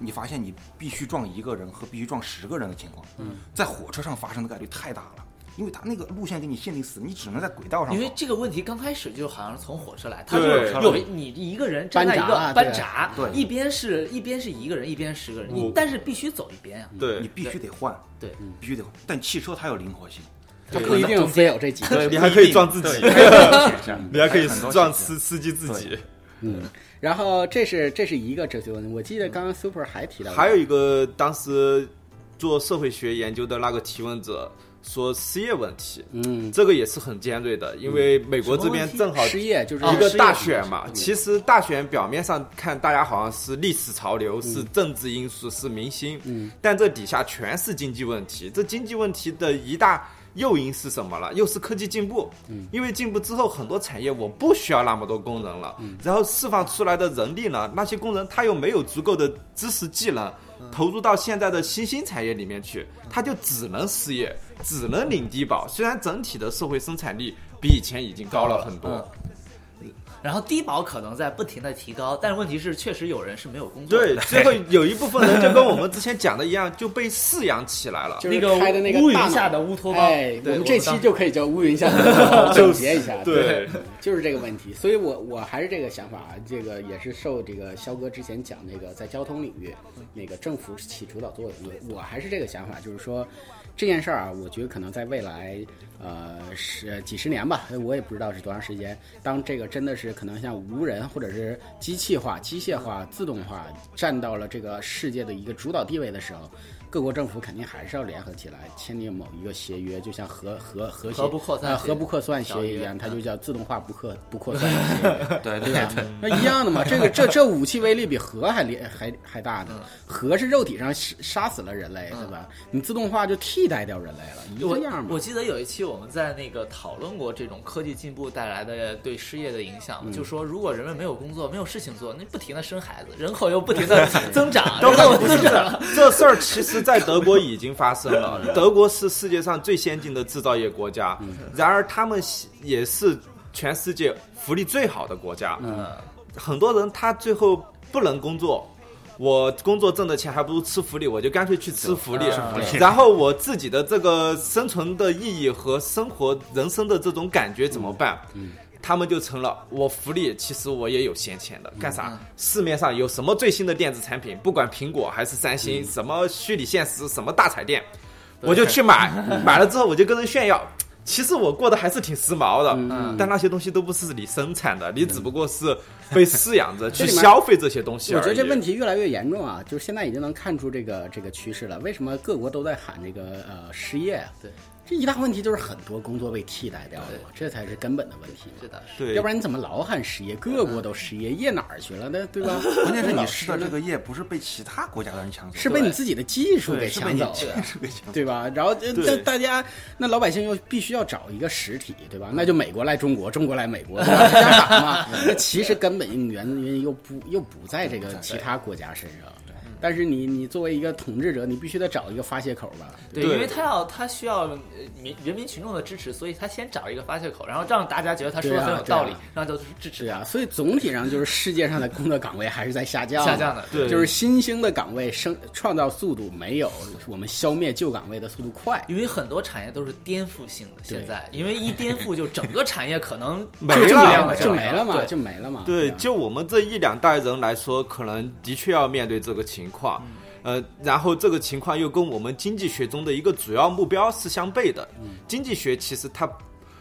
你发现你必须撞一个人和必须撞十个人的情况，嗯，在火车上发生的概率太大了，因为他那个路线给你限定死，你只能在轨道上。因为这个问题刚开始就好像是从火车来，它就有你一个人站在一个班闸一边是一边是一个人，一边是十个人，你但是必须走一边啊。你，必须得换，对，必须得换。但汽车它有灵活性，它不一定非有这几个。你还可以撞自己，你还可以撞司司机自己。嗯，然后这是这是一个哲学问题。我记得刚刚 Super 还提到，还有一个当时做社会学研究的那个提问者说失业问题，嗯，这个也是很尖锐的，因为美国这边正好失业就是一个大选嘛，嗯其实大选表面上看大家好像是历史潮流、是政治因素、是明星，嗯，但这底下全是经济问题。这经济问题的一大诱因是什么了？又是科技进步，嗯，因为进步之后，很多产业我不需要那么多工人了，然后释放出来的人力呢，那些工人他又没有足够的知识技能。投入到现在的新兴产业里面去，他就只能失业，只能领低保。虽然整体的社会生产力比以前已经高了很多，然后低保可能在不停的提高，但是问题是，确实有人是没有工作的。对，最后有一部分人就跟我们之前讲的一样，就被饲养起来了。就是那个开的那个乌云下的乌托邦哎，我们这期就可以叫乌云下的乌托邦总结一下，对，就是这个问题。所以我我还是这个想法啊，这个也是受这个肖哥之前讲那个在交通领域那个政府起主导作用，我我还是这个想法，就是说这件事儿啊，我觉得可能在未来呃是几十年吧，我也不知道是多长时间。当这个真的是可能像无人或者是机器化、机械化、自动化占到了这个世界的一个主导地位的时候。各国政府肯定还是要联合起来签订某一个协约，就像核核核协核不扩散核不扩散协议一样，它嗯就叫自动化不扩不扩散协议。对对吧？那一样的嘛，这个这这武器威力比核还厉还还大呢。核是肉体上杀杀死了人类，对吧？你自动化就替代掉人类了，一我个样嘛我。记得有一期我们在那个讨论过这种科技进步带来的对失业的影响，嗯就说如果人们没有工作、没有事情做，那不停的生孩子，人口又不停的增长，人口增长，这事儿其实在德国已经发生了。德国是世界上最先进的制造业国家，然而他们也是全世界福利最好的国家。嗯，很多人他最后不能工作，我工作挣的钱还不如吃福利，我就干脆去吃福利。然后我自己的这个生存的意义和生活人生的这种感觉怎么办？他们就成了我福利，其实我也有闲钱的，干啥？市面上有什么最新的电子产品，不管苹果还是三星，什么虚拟现实，什么大彩电，我就去买，买了之后我就跟人炫耀。其实我过得还是挺时髦的，嗯但那些东西都不是你生产的，你只不过是被饲养着 去消费这些东西。我觉得这问题越来越严重啊，就是现在已经能看出这个这个趋势了。为什么各国都在喊这个呃失业啊？对，这一大问题就是很多工作被替代掉了，这才是根本的问题。是的，对，要不然你怎么老喊失业？各国都失业，业哪儿去了呢？对吧？关键是你失的这个业不是被其他国家的人抢走，是被你自己的技术给抢走的。技术给抢走。对吧？然后呃对大大家那老百姓又必须要找一个实体，对吧？那就美国来中国，中国来美国。那其实根本原因又不又不在这个其他国家身上。但是你你作为一个统治者，你必须得找一个发泄口吧？对，对因为他要他需要呃民人民群众的支持，所以他先找一个发泄口，然后让大家觉得他说的很有道理对啊，然后就支持是啊，所以总体上就是世界上的工作岗位还是在下降，下降的。对就是新兴的岗位生创造速度没有我们消灭旧岗位的速度快。因为很多产业都是颠覆性的，现在因为一颠覆就整个产业可能没了，就就没了嘛，对就没了嘛。对，啊就我们这一两代人来说，可能的确要面对这个情况。呃，然后这个情况又跟我们经济学中的一个主要目标是相悖的。经济学其实它，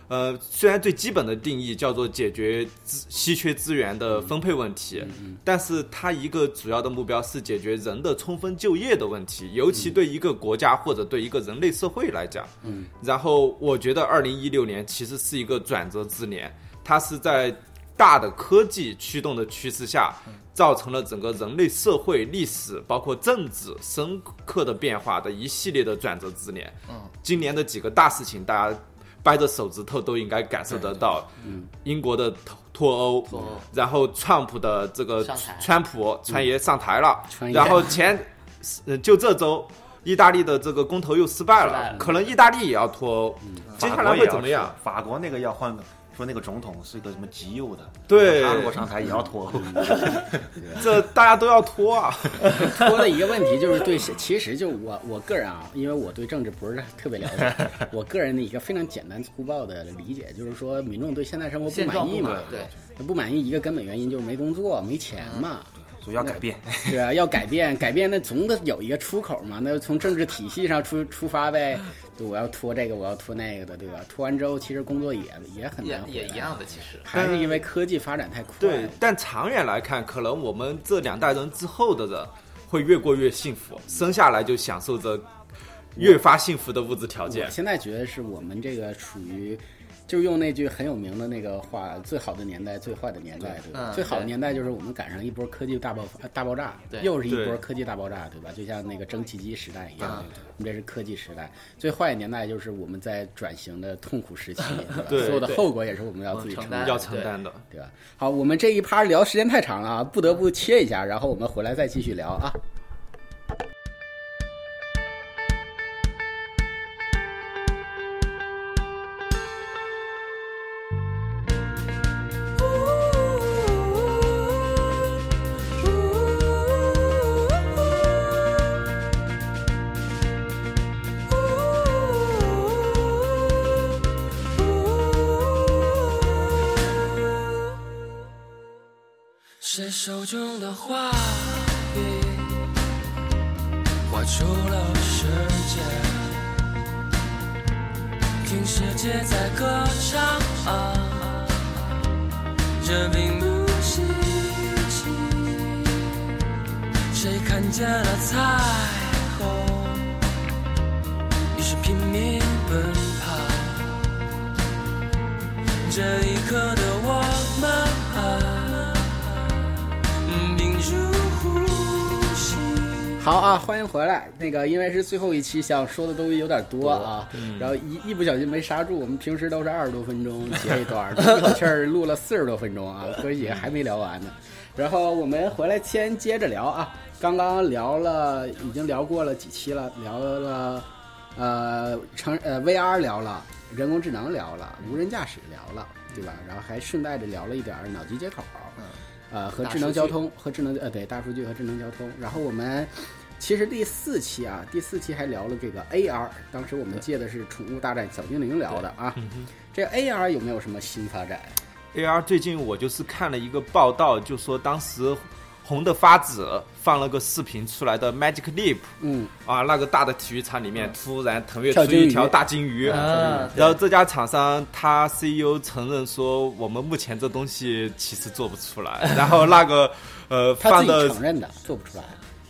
呃，虽然最基本的定义叫做解决资稀缺资源的分配问题，但是它一个主要的目标是解决人的充分就业的问题，尤其对一个国家或者对一个人类社会来讲。嗯，然后我觉得二零一六年其实是一个转折之年，它是在大的科技驱动的趋势下，造成了整个人类社会、历史包括政治深刻的变化的一系列的转折之年。嗯，今年的几个大事情，大家掰着手指头都应该感受得到。嗯，英国的脱脱欧，脱欧然后川普的这个川普川爷上台了，川爷然后前呃就这周。意大利的这个公投又失败了，失败了可能意大利也要脱欧，接下来会怎么样？法国那个要换个，说那个总统是一个什么极右的，对他如果上台也要脱欧。这大家都要脱啊！脱的一个问题就是对，其实就我我个人啊，因为我对政治不是特别了解，我个人的一个非常简单粗暴的理解，就是说民众对现在生活不满意嘛，对，不满意一个根本原因就是没工作、没钱嘛。所以要改变。对啊，要改变，改变那总得有一个出口嘛，那就从政治体系上出出发呗。就我要拖这个，我要拖那个的，对吧？拖完之后，其实工作也也很难也也一样的，其实。还是因为科技发展太快。对，但长远来看，可能我们这两代人之后的人会越过越幸福，生下来就享受着越发幸福的物质条件我。现在觉得是我们这个属于，就用那句很有名的那个话：“最好的年代，最坏的年代，对吧？嗯最好的年代就是我们赶上一波科技大爆发、大爆炸，对又是一波科技大爆炸，对吧？就像那个蒸汽机时代一样，嗯我们这是科技时代。最坏的年代就是我们在转型的痛苦时期，对吧？对所有的后果也是我们要自己承担承担要承担的，对吧？好，我们这一趴聊时间太长了啊，不得不切一下，然后我们回来再继续聊啊。画笔画出了世界，听世界在歌唱啊，这并不稀奇。谁看见了彩虹，于是拼命奔跑。这一刻好啊，欢迎回来。那个，因为是最后一期，想说的东西有点多啊，然后一一不小心没刹住。我们平时都是二十多分钟截一段，这一口气儿录了四十多分钟啊，哥几个还没聊完呢。然后我们回来先接着聊啊，刚刚聊了，已经聊过了几期了，聊了呃，成呃 VR 聊了，人工智能聊了，无人驾驶聊了，对吧？然后还顺带着聊了一点儿脑机接口，呃，和智能交通和智能呃对大数据和智能交通。然后我们其实第四期啊，第四期还聊了这个 AR，当时我们借的是《宠物大战小精灵》聊的啊。这 AR 有没有什么新发展？AR 最近我就是看了一个报道，就说当时红的发紫放了个视频出来的 Magic Leap 嗯，啊，那个大的体育场里面突然腾跃出一条大金鱼。啊，然后这家厂商他 CEO 承认说，我们目前这东西其实做不出来。然后那个呃他自己放的承认的，做不出来。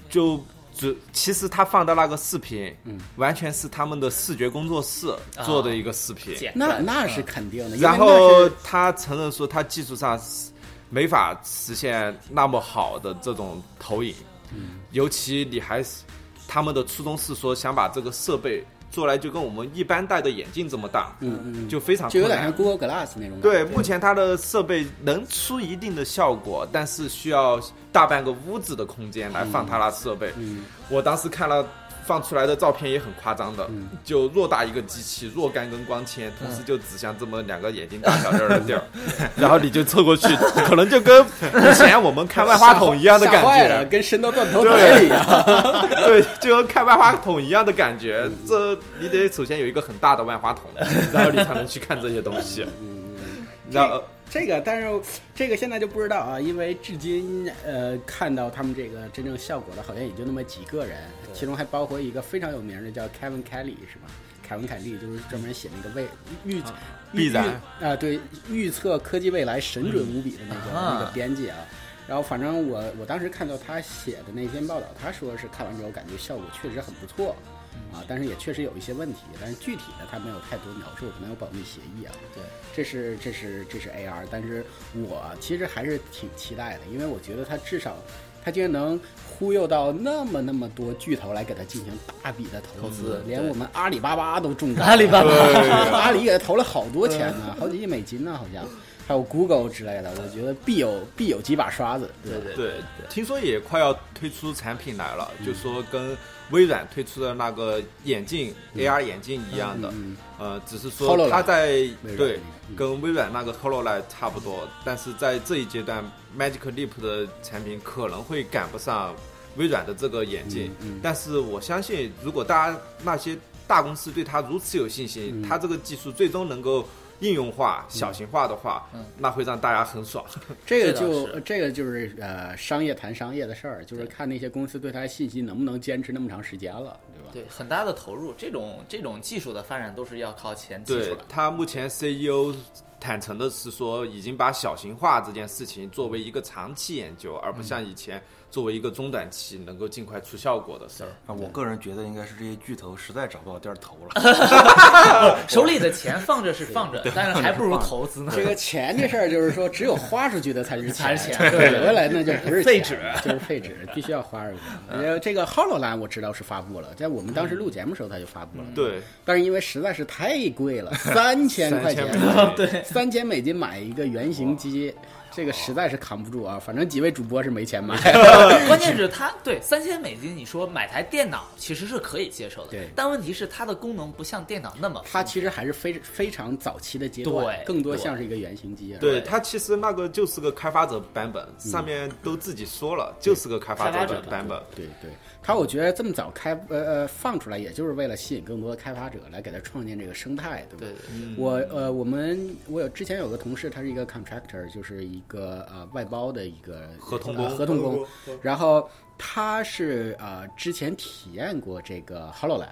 就只其实他放的那个视频，嗯完全是他们的视觉工作室做的一个视频。那那是嗯肯定的，然后他承认说，他技术上是没法实现那么好的这种投影，嗯。尤其你还是他们的初衷是说想把这个设备做来就跟我们一般戴的眼镜这么大，嗯嗯嗯，就非常就有点像 Google Glass 那种。对，目前它的设备能出一定的效果，但是需要大半个屋子的空间来放它那设备。嗯。我当时看了放出来的照片也很夸张的，嗯就偌大一个机器，若干根光纤，同时就指向这么两个眼睛大小点儿的地儿，然后你就凑过去，可能就跟以前我们看万花筒一样的感觉。跟伸到断头台一样。对，就跟看万花筒一样的感觉。这你得首先有一个很大的万花筒，然后你才能去看这些东西。然后这个，但是这个现在就不知道啊，因为至今呃看到他们这个真正效果的，好像也就那么几个人，其中还包括一个非常有名的叫 Kevin Kelly 是吧？凯文凯利就是专门写那个未预预啊，对，预测科技未来神准无比的那个、啊那个编辑啊。然后反正我我当时看到他写的那篇报道，他说是看完之后感觉效果确实很不错。啊，但是也确实有一些问题，但是具体的他没有太多描述，可能有保密协议啊。对，这是这是这是 AR，但是我其实还是挺期待的，因为我觉得它至少它竟然能忽悠到那么那么多巨头来给他进行大笔的投投资连我们阿里巴巴都中招了。阿里巴巴 阿里给他投了好多钱呢，好几亿美金呢，好像。还有 Google 之类的，我觉得必有必有几把刷子，对吧？对对，听说也快要推出产品来了，就说跟微软推出的那个眼镜、AR 眼镜一样的，嗯呃，只是说它在对嗯。跟微软那个 HoloLens 差不多，但是在这一阶段，Magic Leap 的产品可能会赶不上微软的这个眼镜，但是我相信，如果大家那些大公司对它如此有信心，嗯。它这个技术最终能够。应用化、小型化的话，嗯那会让大家很爽。这个就这个就是呃，商业谈商业的事儿，就是看那些公司对它的信息能不能坚持那么长时间了，对吧？对，很大的投入，这种这种技术的发展都是要靠前技术对的。他目前 CEO 坦诚的是说，已经把小型化这件事情作为一个长期研究，而不像以前作为一个中短期能够尽快出效果的事儿。啊，我个人觉得应该是这些巨头实在找不到地儿投了。手里的钱放着是放着，但是还不如投资呢。这个钱这事儿就是说，只有花出去的才是才是钱 对，留下来那就不是废钱就是废纸，必须要花出去。呃，这个 HoloLens 我知道是发布了，在我们当时录节目的时候他就发布了，对，但是因为实在是太贵了，三千块钱，对，三千美金买一个原型机，这个实在是扛不住啊。反正几位主播是没钱买，关键是 它对三千美金，你说买台电脑其实是可以接受的，对但问题是它的功能不像电脑那么它其实还是非非常早期的阶段，对更多像是一个原型机啊。对，它其实那个就是个开发者版本，上面都自己说了，就是个开发者版本。对对，它我觉得这么早开呃呃放出来，也就是为了吸引更多的开发者来给它创建这个生态，对吧？对对我呃，我们我有之前有个同事，他是一个 contractor，就是一个呃外包的一个合同工。呃合同工。然后他是呃之前体验过这个 Hololens。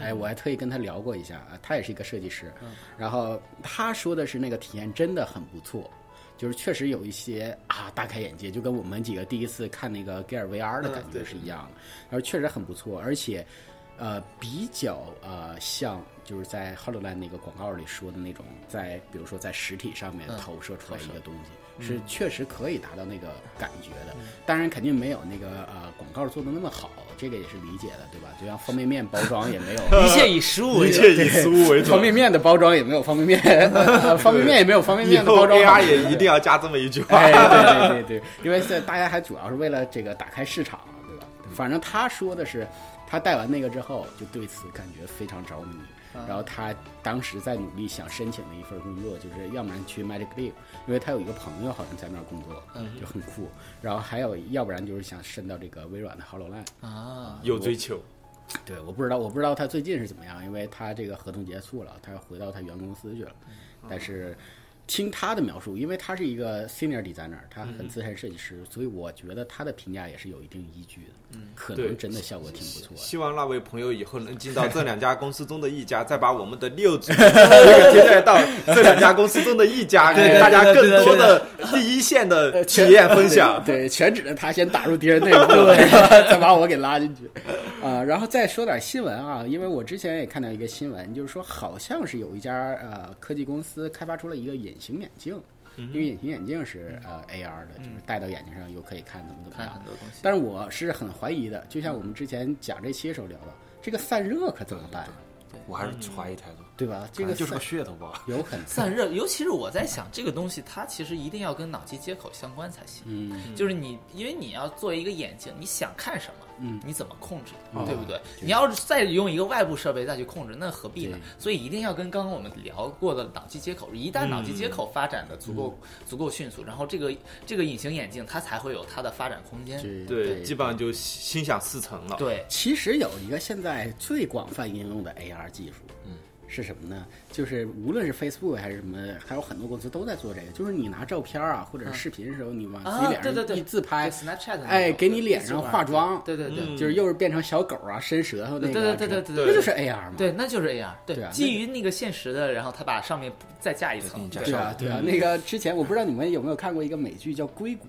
哎，我还特意跟他聊过一下啊，他也是一个设计师，然后他说的是那个体验真的很不错，就是确实有一些啊大开眼界，就跟我们几个第一次看那个 Gear VR 的感觉是一样的，然后确实很不错，而且呃比较呃像就是在 HoloLens 那个广告里说的那种，在比如说在实体上面嗯投射出来一个东西，是确实可以达到那个感觉的。当然肯定没有那个呃广告做的那么好，这个也是理解的，对吧？就像方便面包装也没有一切以食物为。切以食物为主方。便面的包装也没有方便面，呃方便面也没有方便面的包装好 AR 也一定要加这么一句话。哎，对对对对，因为现在大家还主要是为了这个打开市场，对吧？反正他说的是，他带完那个之后，就对此感觉非常着迷。啊然后他当时在努力想申请的一份工作，就是要不然去 Magic Leap，因为他有一个朋友好像在那儿工作，嗯就很酷。然后还有要不然就是想申到这个微软的 HoloLens。啊，有追求，对，我不知道，我不知道他最近是怎么样，因为他这个合同结束了，他要回到他原公司去了。但是听他的描述，因为他是一个 senior designer，他很资深设计师，所以我觉得他的评价也是有一定依据的。嗯，可能真的效果挺不错的。希望那位朋友以后能进到这两家公司中的一家，再把我们的六组 这个接待到这两家公司中的一家，给大家更多的第一线的体验分享。对，全指着他先打入敌人内部，再把我给拉进去。啊、然后再说点新闻啊，因为我之前也看到一个新闻，就是说好像是有一家呃科技公司开发出了一个隐形眼镜，因为隐形眼镜是呃 AR 的，就是戴到眼睛上又可以看怎么怎么样看很。多东西。但是我是很怀疑的，就像我们之前讲这期的时候聊的，这个散热可怎么办，我还是怀疑态度，对吧？这个就是个噱头吧。有可能。散热，尤其是我在想，这个东西它其实一定要跟脑机接口相关才行。嗯，就是你，因为你要做一个眼镜，你想看什么，嗯。你怎么控制，哦。对不对？你要是再用一个外部设备再去控制，那何必呢？所以一定要跟刚刚我们聊过的脑机接口，一旦脑机接口发展的足够、嗯。足够迅速，然后这个这个隐形眼镜它才会有它的发展空间。对对，基本上就心想事成了。对，其实有一个现在最广泛应用的 AR 技术，嗯，是什么呢？就是无论是 Facebook 还是什么，还有很多公司都在做这个，就是你拿照片啊或者是视频的时候，你往自己啊，脸上对对对，一自拍，Snapchat，哎，给你脸上化妆，对对对。嗯就是又是变成小狗啊，伸舌头那个，对对对对对对那就是 AR 嘛。对，那就是 AR，对，基于那个现实的，然后他把上面再加一层，再对啊，对啊，那个之前我不知道你们有没有看过一个美剧叫《硅谷》，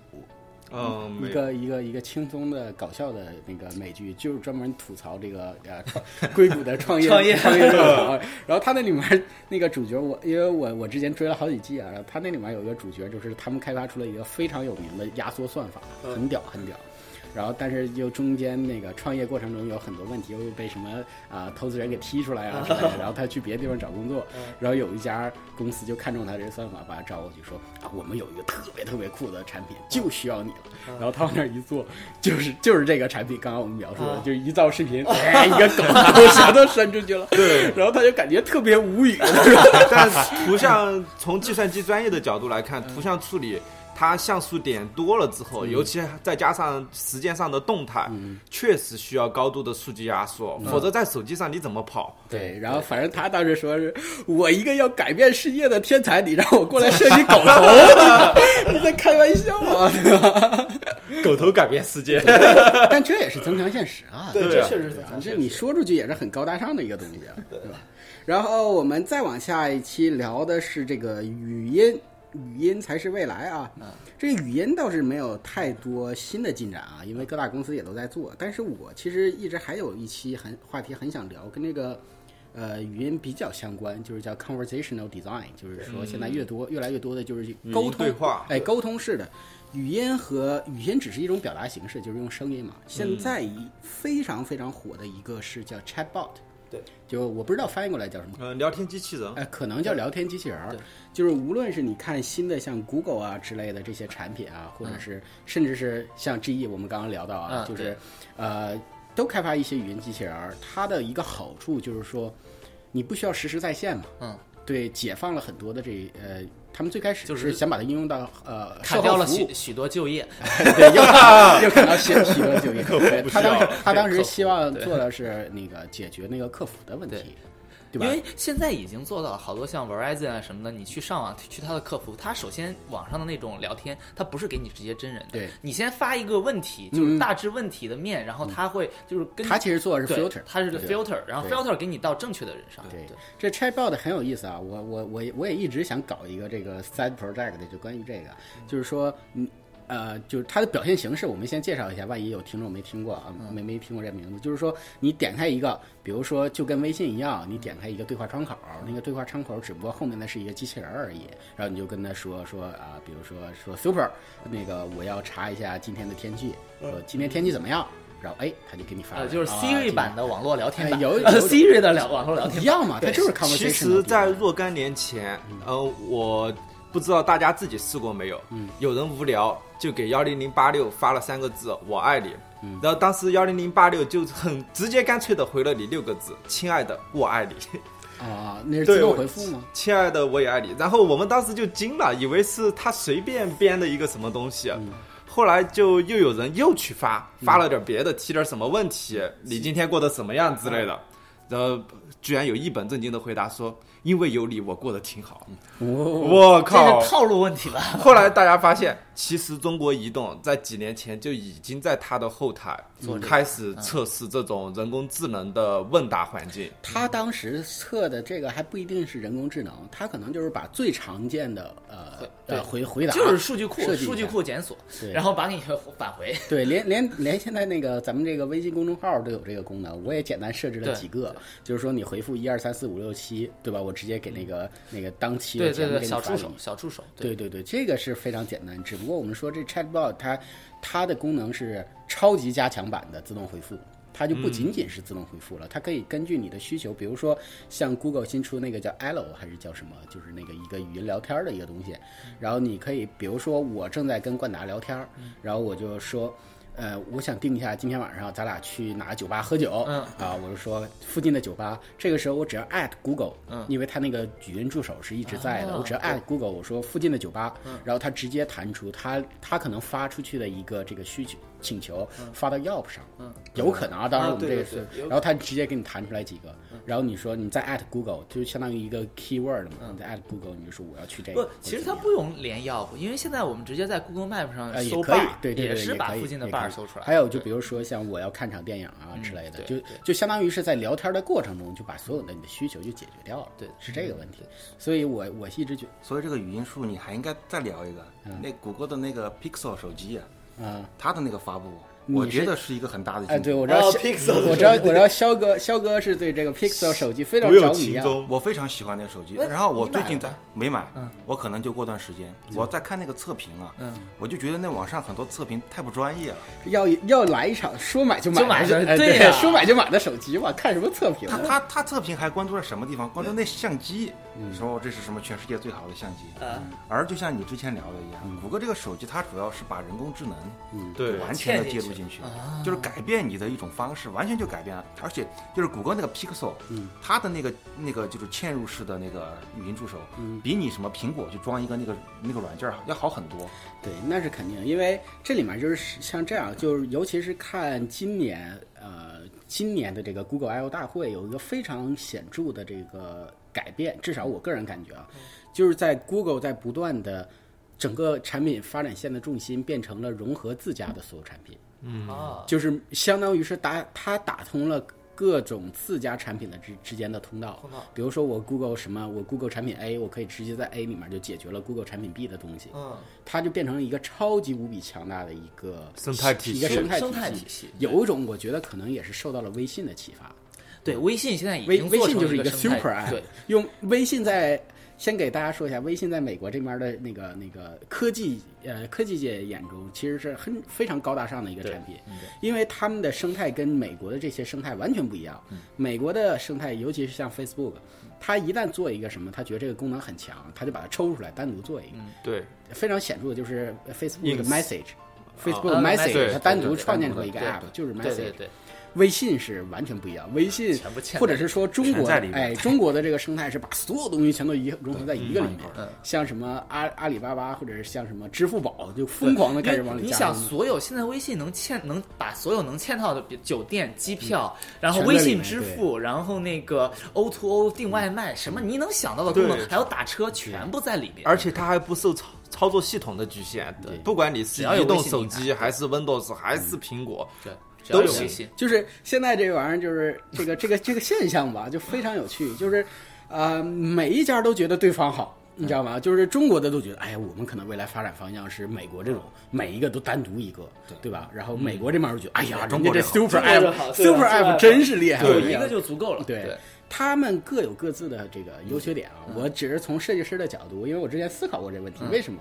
嗯，一个一个一个轻松的搞笑的那个美剧，就是专门吐槽这个呃创硅谷的创业创业创业热潮。然后他那里面那个主角，我因为我我之前追了好几季啊，然后他那里面有一个主角，就是他们开发出了一个非常有名的压缩算法，很屌很屌。然后，但是又中间那个创业过程中有很多问题，又被什么啊、投资人给踢出来啊 之类的，然后他去别的地方找工作，然后有一家公司就看中他这个算法，把他招过去说啊，我们有一个特别特别酷的产品，就需要你了。然后他往那儿一坐，就是就是这个产品，刚刚我们描述的，就是一造视频，哎，一个狗把我舌头伸出去了，对，然后他就感觉特别无语，但图像从计算机专业的角度来看，图像处理它像素点多了之后，尤其再加上时间上的动态，确实需要高度的数据压缩，否则在手机上你怎么跑？对，然后反正他当时说是我一个要改变世界的天才，你让我过来设计狗头，你在开玩笑吗，对吧？狗头改变世界。但这也是增强现实啊，对啊这确实是这你说出去也是很高大上的一个东西啊，对吧？然后我们再往下一期聊的是这个语音，语音才是未来啊。这个语音倒是没有太多新的进展啊，因为各大公司也都在做。但是我其实一直还有一期很话题很想聊，跟这个呃语音比较相关，就是叫 conversational design，就是说现在越多、越来越多的就是沟通对话哎，沟通式的。语音和语音只是一种表达形式，就是用声音嘛。现在一非常非常火的一个是叫 chatbot，对，就我不知道翻译过来叫什么，呃，聊天机器人。哎，可能叫聊天机器人儿。对，就是无论是你看新的像 Google 啊之类的这些产品啊，或者是甚至是像 GE，我们刚刚聊到啊，嗯就是呃，都开发一些语音机器人儿。它的一个好处就是说，你不需要实时在线嘛，嗯，对，解放了很多的这呃，他们最开始就是是想把它应用到呃砍掉了许许多就业，对，又 又看到许许多就业。对他当时他当时希望做的是那个解决那个客服的问题，对吧？因为现在已经做到了好多像 Verizon 啊什么的，你去上网去他的客服，他首先网上的那种聊天，他不是给你直接真人的，对。你先发一个问题，就是大致问题的面，然后他会就是跟他其实做的是 filter，他是个 filter，然后 filter 给你到正确的人上，对，这 Chatbot 很有意思啊，我我我我也一直想搞一个这个 side project，就关于这个，就是说，嗯呃，就是它的表现形式，我们先介绍一下，万一有听众没听过啊，没没听过这名字，就是说你点开一个，比如说就跟微信一样，你点开一个对话窗口，那个对话窗口只不过后面的是一个机器人而已，然后你就跟他说说啊，比如说说 Super，那个我要查一下今天的天气，说今天天气怎么样，然后哎，他就给你发就是啊 Siri 版的网络聊天有 Siri 的聊网络聊天版一样嘛，它就是其。实，在若干年前，呃，我不知道大家自己试过没有。嗯，有人无聊就给幺零零八六发了三个字“我爱你”，然后当时幺零零八六就很直接干脆的回了你六个字：“亲爱的，我爱你。”啊，那是自动回复吗？亲爱的，我也爱你。然后我们当时就惊了，以为是他随便编的一个什么东西。后来就又有人又去发，发了点别的，提点什么问题，你今天过得怎么样之类的。然后居然有一本正经的回答说：“因为有你，我过得挺好。”我这靠！是套路问题吧？后来大家发现，其实中国移动在几年前就已经在它的后台开始测试这种人工智能的问答环境。他当时测的这个还不一定是人工智能，他可能就是把最常见的呃呃回回答就是数据库数据库检索，然后把你返回。对，连连连现在那个咱们这个微信公众号都有这个功能，我也简单设置了几个，就是说你回复一二三四五六七，对吧？我直接给那个那个当期的对对对，节目给你小助手小助手，对对对，这个是非常简单。只不过我们说这 Chatbot 它它的功能是超级加强版的自动回复，它就不仅仅是自动回复了，它可以根据你的需求，比如说像 Google 新出那个叫 Allo 还是叫什么，就是那个一个语音聊天的一个东西，然后你可以比如说我正在跟冠达聊天，然后我就说。呃，我想定一下今天晚上咱俩去哪个酒吧喝酒。嗯啊，我就说附近的酒吧。这个时候我只要 at Google，嗯因为他那个语音助手是一直在的，哦我只要 at Google，我说附近的酒吧，然后他直接弹出他他可能发出去的一个这个需求请求发到 Yelp 上，嗯。有可能啊，当然啊我们这个是然后他直接给你弹出来几个，然后你说你再 at Google，就相当于一个 keyword 嘛，你再 at Google，你就说我要去这个不，，其实它不用连 Yelp，因为现在我们直接在 Google Map 上搜可以 bar，，对对对，也是把附近的 bar 搜出来。还有就比如说像我要看场电影啊之类的，就就相当于是在聊天的过程中就把所有的你的需求就解决掉了，对。是这个问题。所以我我一直觉所以这个语音术你还应该再聊一个，嗯。那谷歌的那个 Pixel 手机啊，啊，它的那个发布，我觉得是一个很大的哎，对，进步。哦我知道肖，Pixel 我知道，我知道肖哥，肖哥是对这个 Pixel 手机非常有着迷啊。我非常喜欢那个手机，然后我最近在没买嗯，我可能就过段时间，我在看那个测评啊，嗯我就觉得那网上很多测评太不专业了。要要来一场说买就买就买对说买就买的手机嘛，看什么测评啊？他他他测评还关注在什么地方？关注那相机，说这是什么全世界最好的相机。啊，而就像你之前聊的一样，谷歌这个手机它主要是把人工智能对完全的介入进去啊，就是改变你的一种方式，完全就改变了。而且就是谷歌那个 Pixel，嗯。它的那个那个就是嵌入式的那个语音助手，嗯。比你什么苹果就装一个那个那个软件要好很多。对，那是肯定，因为这里面就是像这样，就是尤其是看今年，呃，今年的这个 Google I/O 大会有一个非常显著的这个改变，至少我个人感觉啊，就是在 Google 在不断的整个产品发展线的重心变成了融合自家的所有产品，啊，就是相当于是打它打通了。各种自家产品的之之间的通道，通道。比如说我 Google 什么，我 Google 产品 A，我可以直接在 A 里面就解决了 Google 产品 B 的东西，嗯，它就变成了一个超级无比强大的一个生态体系一个生态生态体体系。有一种我觉得可能也是受到了微信的启发，对，微信现在已微经做成微信就是一个 super app，对，用微信在先给大家说一下，微信在美国这边的那个那个科技呃科技界眼中其实是很非常高大上的一个产品，因为他们的生态跟美国的这些生态完全不一样。美国的生态，尤其是像 Facebook，它一旦做一个什么，它觉得这个功能很强，它就把它抽出来单独做一个。对，非常显著的就是 Facebook 的 Message。Facebook 啊 Message，、它单独创建出了一个 App，就是 Message。微信是完全不一样，微信或者是说中国在里面。哎中国的这个生态是把所有东西全都一融合在一个里面，嗯像什么阿阿里巴巴或者是像什么支付宝就疯狂的开始往里你想，加东西。所有现在微信能嵌能把所有能嵌套的，酒店、机票，然后微信支付，然后那个 O to O 订外卖，什么你能想到的功能，还有打车，全部在里面。而且它还不受操操作系统的局限，对。不管你是移动手机还是 Windows 还是苹果，对，都行就是现在这玩意儿，就是这个这个这个现象吧，就非常有趣。就是，呃，每一家都觉得对方好，你知道吗？就是中国的都觉得，哎呀，我们可能未来发展方向是美国这种，每一个都单独一个，对吧？然后美国这边就觉得，哎呀，人家这中国这 super 中国这好 app 真是厉害，有一个就足够了。对对，他们各有各自的这个优缺点啊。我只是从设计师的角度，因为我之前思考过这个问题，为什么？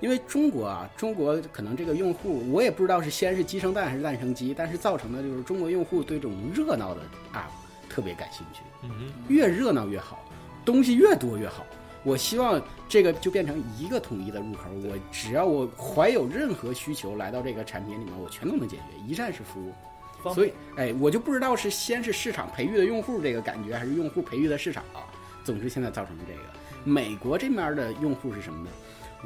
因为中国啊，中国可能这个用户，我也不知道是先是鸡生蛋还是蛋生鸡，但是造成的就是中国用户对这种热闹的 app 特别感兴趣，嗯越热闹越好，东西越多越好。我希望这个就变成一个统一的入口，我只要我怀有任何需求来到这个产品里面，我全都能解决，一站式服务。所以，哎，我就不知道是先是市场培育的用户这个感觉，还是用户培育的市场啊。总之，现在造成这个。美国这面的用户是什么呢？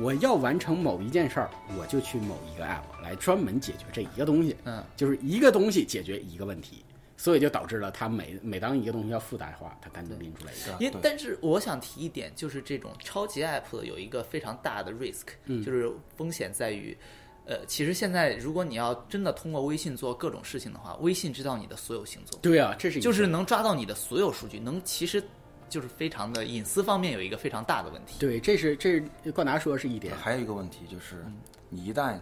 我要完成某一件事儿，我就去某一个 app 来专门解决这一个东西。嗯，就是一个东西解决一个问题，所以就导致了它每每当一个东西要复杂化，它单独拎出来一个。因但是我想提一点，就是这种超级 app 有一个非常大的 risk，、就是风险在于，呃，其实现在如果你要真的通过微信做各种事情的话，微信知道你的所有行踪，对啊，这是一个。就是能抓到你的所有数据，能其实就是非常的隐私方面有一个非常大的问题。对，这是这是冠达说的是一点。还有一个问题就是，你一旦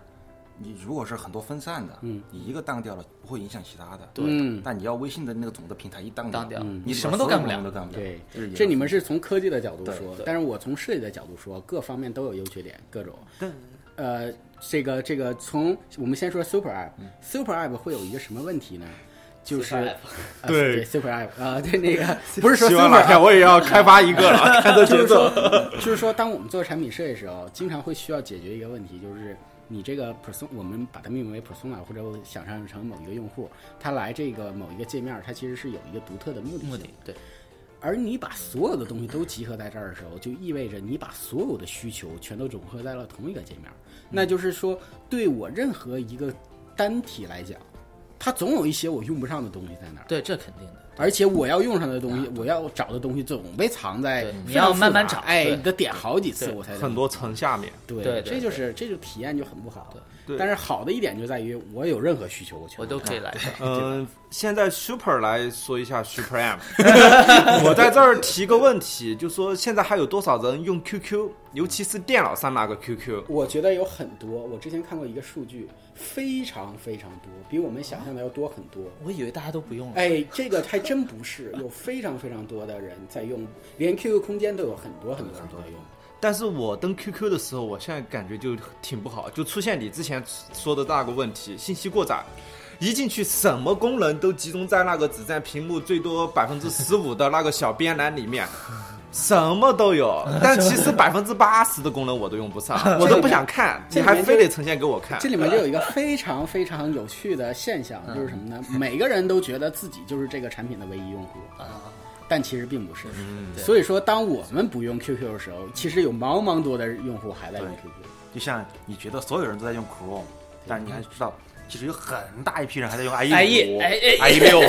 你如果是很多分散的，嗯。你一个当掉了不会影响其他的，对，但你要微信的那个总的平台一当当掉。你你什么都干不了。都干不了。对。这你们是从科技的角度说，对。但是我从设计的角度说，各方面都有优缺点，各种。呃，这个这个从我们先说 Super App，Super App 会有一个什么问题呢？就是 Super App 呃对对 Super App 啊，对那个 不是说希 Super 望哪天 App，我也要开发一个了，看这节奏。就是说，当我们做产品设计的时候，经常会需要解决一个问题，就是你这个 person，我们把它命名为 persona，或者我想象成某一个用户，他来这个某一个界面，他其实是有一个独特的目的性。目的对，而你把所有的东西都集合在这儿的时候，就意味着你把所有的需求全都整合在了同一个界面。那就是说，对我任何一个单体来讲，它总有一些我用不上的东西在那儿。对，这肯定的。而且我要用上的东西，我要找的东西总被藏在你要慢慢找对，哎你得点好几次我才能很多层下面，对对对这就是这就体验就很不好。对但是好的一点就在于我有任何需求，我全我都可以来。嗯，现在 Super 来说一下 Super M，我在这儿提个问题，就说现在还有多少人用 QQ，尤其是电脑上那个 QQ？我觉得有很多，我之前看过一个数据，非常非常多，比我们想象的要多很多。我以为大家都不用了。哎，这个还真不是，有非常非常多的人在用，连 QQ 空间都有很多很多人在用。但是我登 QQ 的时候，我现在感觉就挺不好，就出现你之前说的那个问题，信息过载。一进去，什么功能都集中在那个只占屏幕最多百分之十五的那个小边栏里面，什么都有。但其实百分之八十的功能我都用不上，我都不想看，你还非得呈现给我看这。里面就有一个非常非常有趣的现象，就是什么呢？每个人都觉得自己就是这个产品的唯一用户啊，但其实并不是。对所以说，当我们不用 QQ 的时候，其实有茫茫多的用户还在用 QQ。就像你觉得所有人都在用 Chrome，但是你还知道，其实有很大一批人还在用 IE，IE 五、哎哎 IE 六。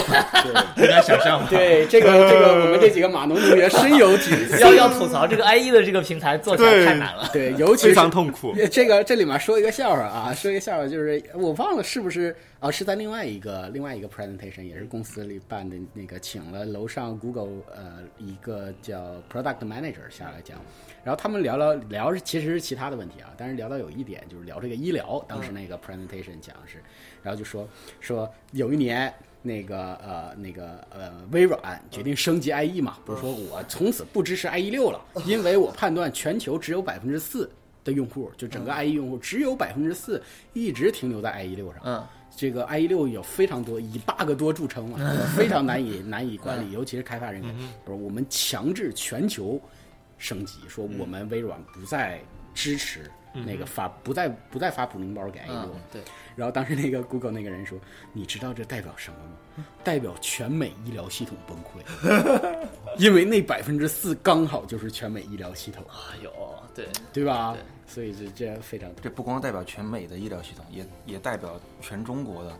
你敢 想象吗？对，这个这个，我们这几个码农同学深有体会。要要吐槽这个 IE 的这个平台做起来太难了。对，尤其非常痛苦。这个这里面说一个笑话啊，说一个笑话，就是我忘了是不是啊，是在另外一个另外一个 presentation，也是公司里办的那个，请了楼上 Google 呃一个叫 product manager 下来讲，然后他们聊聊聊是其实是其他的问题啊，但是聊到有一点就是聊这个医疗，当时那个 presentation 讲是，然后就说说有一年。那个呃，那个呃，微软决定升级 IE 嘛，不是说我从此不支持 IE 六了，因为我判断全球只有百分之四的用户，就整个 IE 用户只有百分之四一直停留在 IE 六上。嗯，这个 IE 六有非常多以 bug 多著称嘛，非常难以 难以管理，尤其是开发人员。不是我们强制全球升级，说我们微软不再支持那个发不再不再发补丁包给 IE 六嗯，对，然后当时那个 Google 那个人说：“你知道这代表什么吗？代表全美医疗系统崩溃，因为那百分之四刚好就是全美医疗系统，哎呦，对，对吧？对所以这这非常这不光代表全美的医疗系统，也也代表全中国的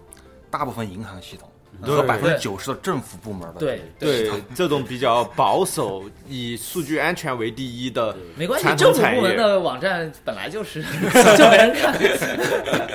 大部分银行系统。和百分之九十的政府部门的。对对这种比较保守、以数据安全为第一的没关系，政府部门的网站本来就是 就没人看。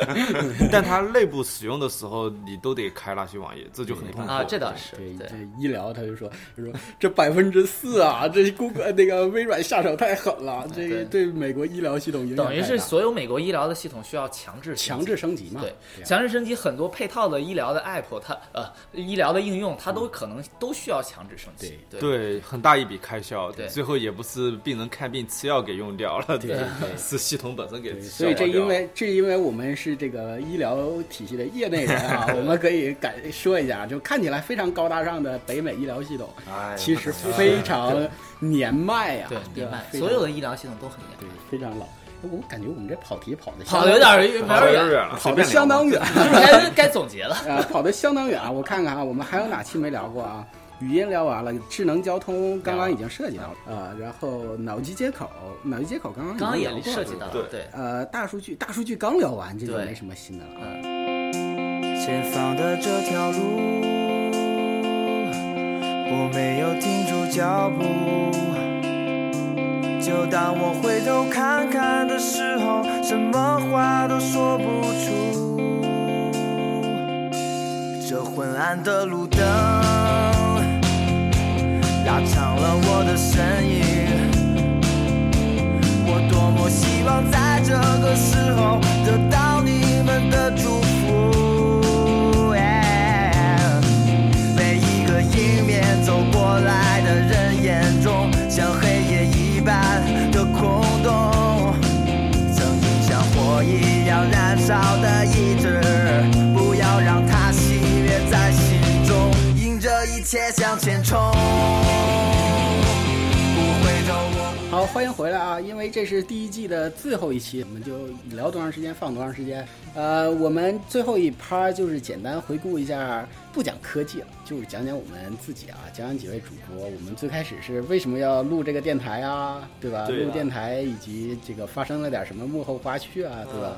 但它内部使用的时候，你都得开那些网页，这就很痛苦啊，这倒是对对这医疗，他就说他说这百分之四啊，这 Google 那个微软下手太狠了，这个对美国医疗系统影响等于是所有美国医疗的系统需要强制强制升级嘛？对，啊强制升级很多配套的医疗的 app，它呃个医疗的应用，它都可能都需要强制升级。对对，很大一笔开销，对。最后也不是病人看病吃药给用掉了，对对 是系统本身给所以这因为这因为我们是这个医疗体系的业内人啊，我们可以感说一下，就看起来非常高大上的北美医疗系统，哎，其实非常年迈呀、对，年迈，所有的医疗系统都很年对。迈，非常老。我感觉我们这跑题跑的跑的有点儿跑的远，得有点远了。跑的相当远，该 该总结了。啊，跑的相当远啊！我看看啊，我们还有哪期没聊过啊？语音聊完了，智能交通刚刚已经涉及到了啊、然后脑机接口，脑机接口刚刚已经刚刚也聊过涉及到了，对对，呃，大数据，大数据刚聊完，这就没什么新的了啊。前方的这条路，我没有停住脚步。就当我回头看看的时候，什么话都说不出。这昏暗的路灯，拉长了我的身影。我多么希望在这个时候得到你们的祝福。每一个迎面走过来少的意志，不要让它熄灭在心中，迎着一切向前冲。好，欢迎回来啊！因为这是第一季的最后一期，我们就聊多长时间放多长时间。呃，我们最后一趴就是简单回顾一下，不讲科技了，就是讲讲我们自己啊，讲讲几位主播。我们最开始是为什么要录这个电台啊，对吧？录电台以及这个发生了点什么幕后花絮啊，对吧？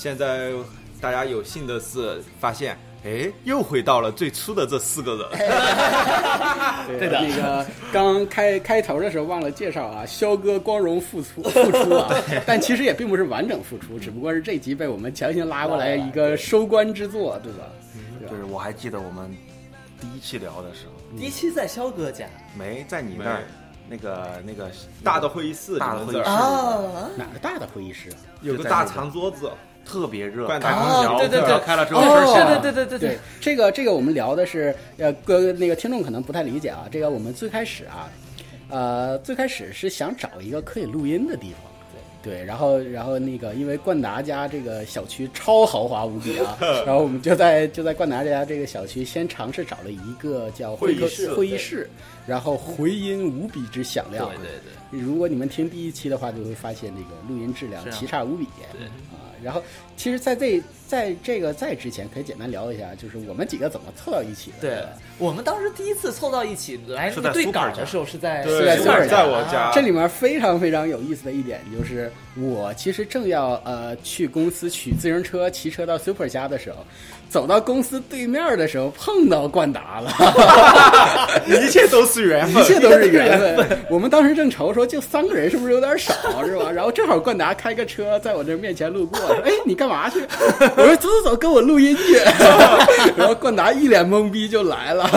现在大家有幸的是发现，哎，又回到了最初的这四个人。对的，那个刚开开头的时候忘了介绍啊，肖哥光荣复出复出啊，但其实也并不是完整复出，只不过是这集被我们强行拉过来一个收官之作，对吧？就是我还记得我们第一期聊的时候，第一期在肖哥家？没在你那儿，那个那个大的会议室，大的会议室你们这儿啊，哪个大的会议室啊？有个大长桌子，特别热，灌开空调，对对对开了之后哦事儿小对对对对对，这个这个我们聊的是呃，各那个听众可能不太理解啊，这个我们最开始啊，呃，最开始是想找一个可以录音的地方。对，然后，然后那个，因为冠达家这个小区超豪华无比啊，然后我们就在就在冠达家这个小区先尝试找了一个叫会议室会议室，然后回音无比之响亮。对对对，如果你们听第一期的话，就会发现这个录音质量奇差无比。对。啊，然后其实在这在这个在之前，可以简单聊一下，就是我们几个怎么凑到一起的。对，我们当时第一次凑到一起来对稿的时候是在是在对，Super 在我家，这里面非常非常有意思的一点就是，我其实正要呃去公司取自行车，骑车到 Super 家的时候，走到公司对面的时候碰到冠达了，一切都是缘分一，切都是缘分。我们当时正愁说，就三个人是不是有点少，是吧？然后正好冠达开个车在我这面前路过，说：“哎，你干嘛去？”我说：“走走走，跟我录音去。”然后冠达一脸懵逼就来了，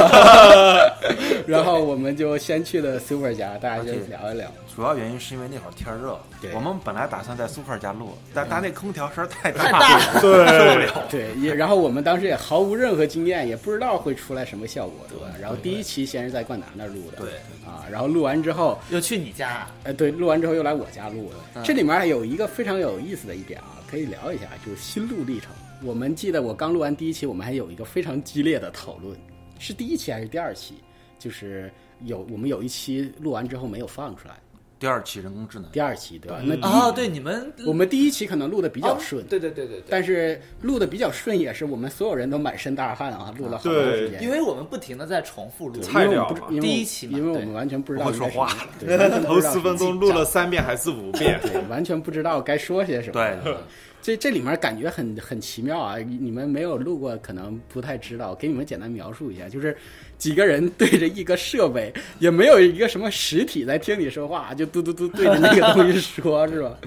然后我们就先去了 Super 家，大家就聊一聊。主要原因是因为那会儿天热对，我们本来打算在 Super 家录，但但那空调声儿太太大大了，对，受不了。对，也然后我们当时也毫无任何经验，也不知道会出来什么效果，对吧？然后第一期先是在冠达那录的，对啊，然后录完之后，又去你家，哎，对，录完之后又来我家录的。这里面还有一个非常有意思的一点啊，可以聊一下，就是心路历程。我们记得我刚录完第一期，我们还有一个非常激烈的讨论，是第一期还是第二期？就是有我们有一期录完之后没有放出来，第二期人工智能，第二期对吧？那第一哦，对，你们我们第一期可能录的比较哦顺，对对对对对，但是录的比较顺也是我们所有人都满身大汗啊，录了好长时间。因为我们不停的在重复录，菜鸟第一期嘛因为我们完全不知道说话了。头四分钟录了三遍还是五遍，对，完全不知道该说些什么。对对这这里面感觉很很奇妙啊！你们没有录过，可能不太知道。给你们简单描述一下，就是几个人对着一个设备，也没有一个什么实体在听你说话，就嘟嘟嘟对着那个东西说，是吧？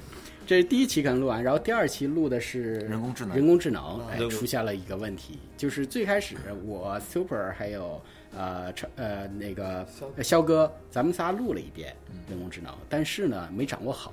这是第一期可能录完，然后第二期录的是人工智能人工智能，哎，出现了一个问题，就是最开始我 Super 还有呃超呃那个呃肖哥，咱们仨录了一遍人工智能，但是呢没掌握好。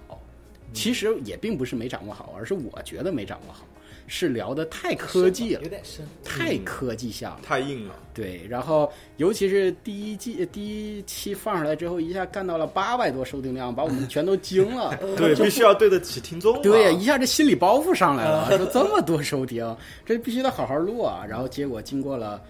其实也并不是没掌握好，而是我觉得没掌握好。是聊的太科技了有，点深。太科技向了。太硬了。对，然后尤其是第一季第一期放出来之后，一下干到了八百多收听量，把我们全都惊了。对，必须要对得起听众啊。对，一下这心理包袱上来了，说这么多收听，这必须得好好录啊。然后结果经过了，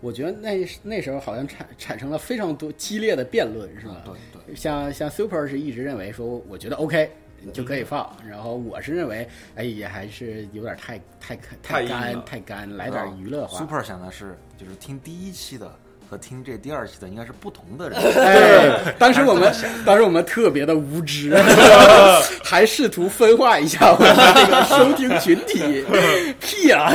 我觉得那那时候好像产产生了非常多激烈的辩论，是吧？对对，像像 Super 是一直认为说，我觉得 OK 就可以放，然后我是认为，哎，也还是有点太太太干太干，来点娱乐化。Super 想的是，就是听第一期的和听这第二期的应该是不同的人。哎，当时我们当时我们特别的无知，还试图分化一下我们这个收听群体。屁啊！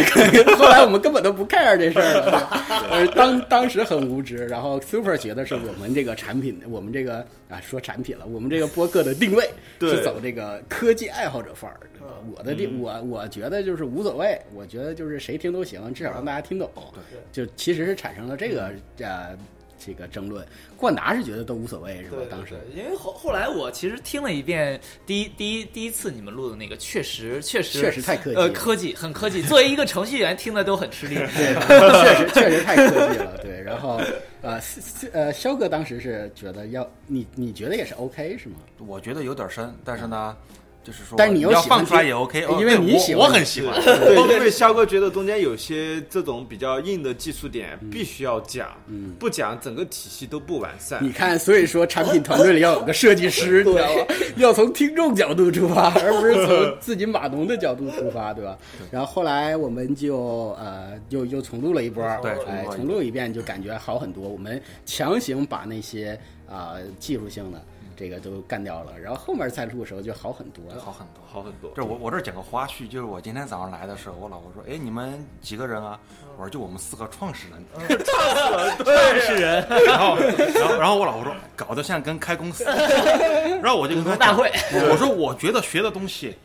后来我们根本都不 care 这事儿了。呃，当当时很无知，然后 Super 觉得是我们这个产品，我们这个啊说产品了，我们这个播客的定位 是走这个科技爱好者范儿。我的定我我觉得就是无所谓，我觉得就是谁听都行，至少让大家听懂。就其实是产生了这个呃这个争论。冠达是觉得都无所谓是吧，？当时因为后后来我其实听了一遍第一第一第一次你们录的那个，确实确实确实太科技呃，了科技很科技。作为一个程序员，听的都很吃力。对确实确实太科技了，对。然后呃呃，肖哥当时是觉得要你你觉得也是 OK 是吗？我觉得有点深，但是呢，就是说，但你又要喜欢放出来也 OK，哦因为你喜欢我很喜欢。对，因为肖哥觉得中间有些这种比较硬的技术点必须要讲，不讲整个体系都不完善。你看，所以说产品团队里要有个设计师，你知道吗？要从听众角度出发，而不是从 自己码农的角度出发，对吧？然后后来我们就呃又又重录了一波，对哎，重录一波重录一遍就感觉好很多。我们强行把那些啊、技术性的这个都干掉了，然后后面再录的时候就好很多了。好很多。好很多。这我我这儿讲个花絮，就是我今天早上来的时候，我老婆说：“哎，你们几个人啊？”我说：“就我们四个创始人。创始人 然后，然后，然后我老婆说：“搞得像跟开公司。”然后我就跟她讲大会，我说：“我觉得学的东西，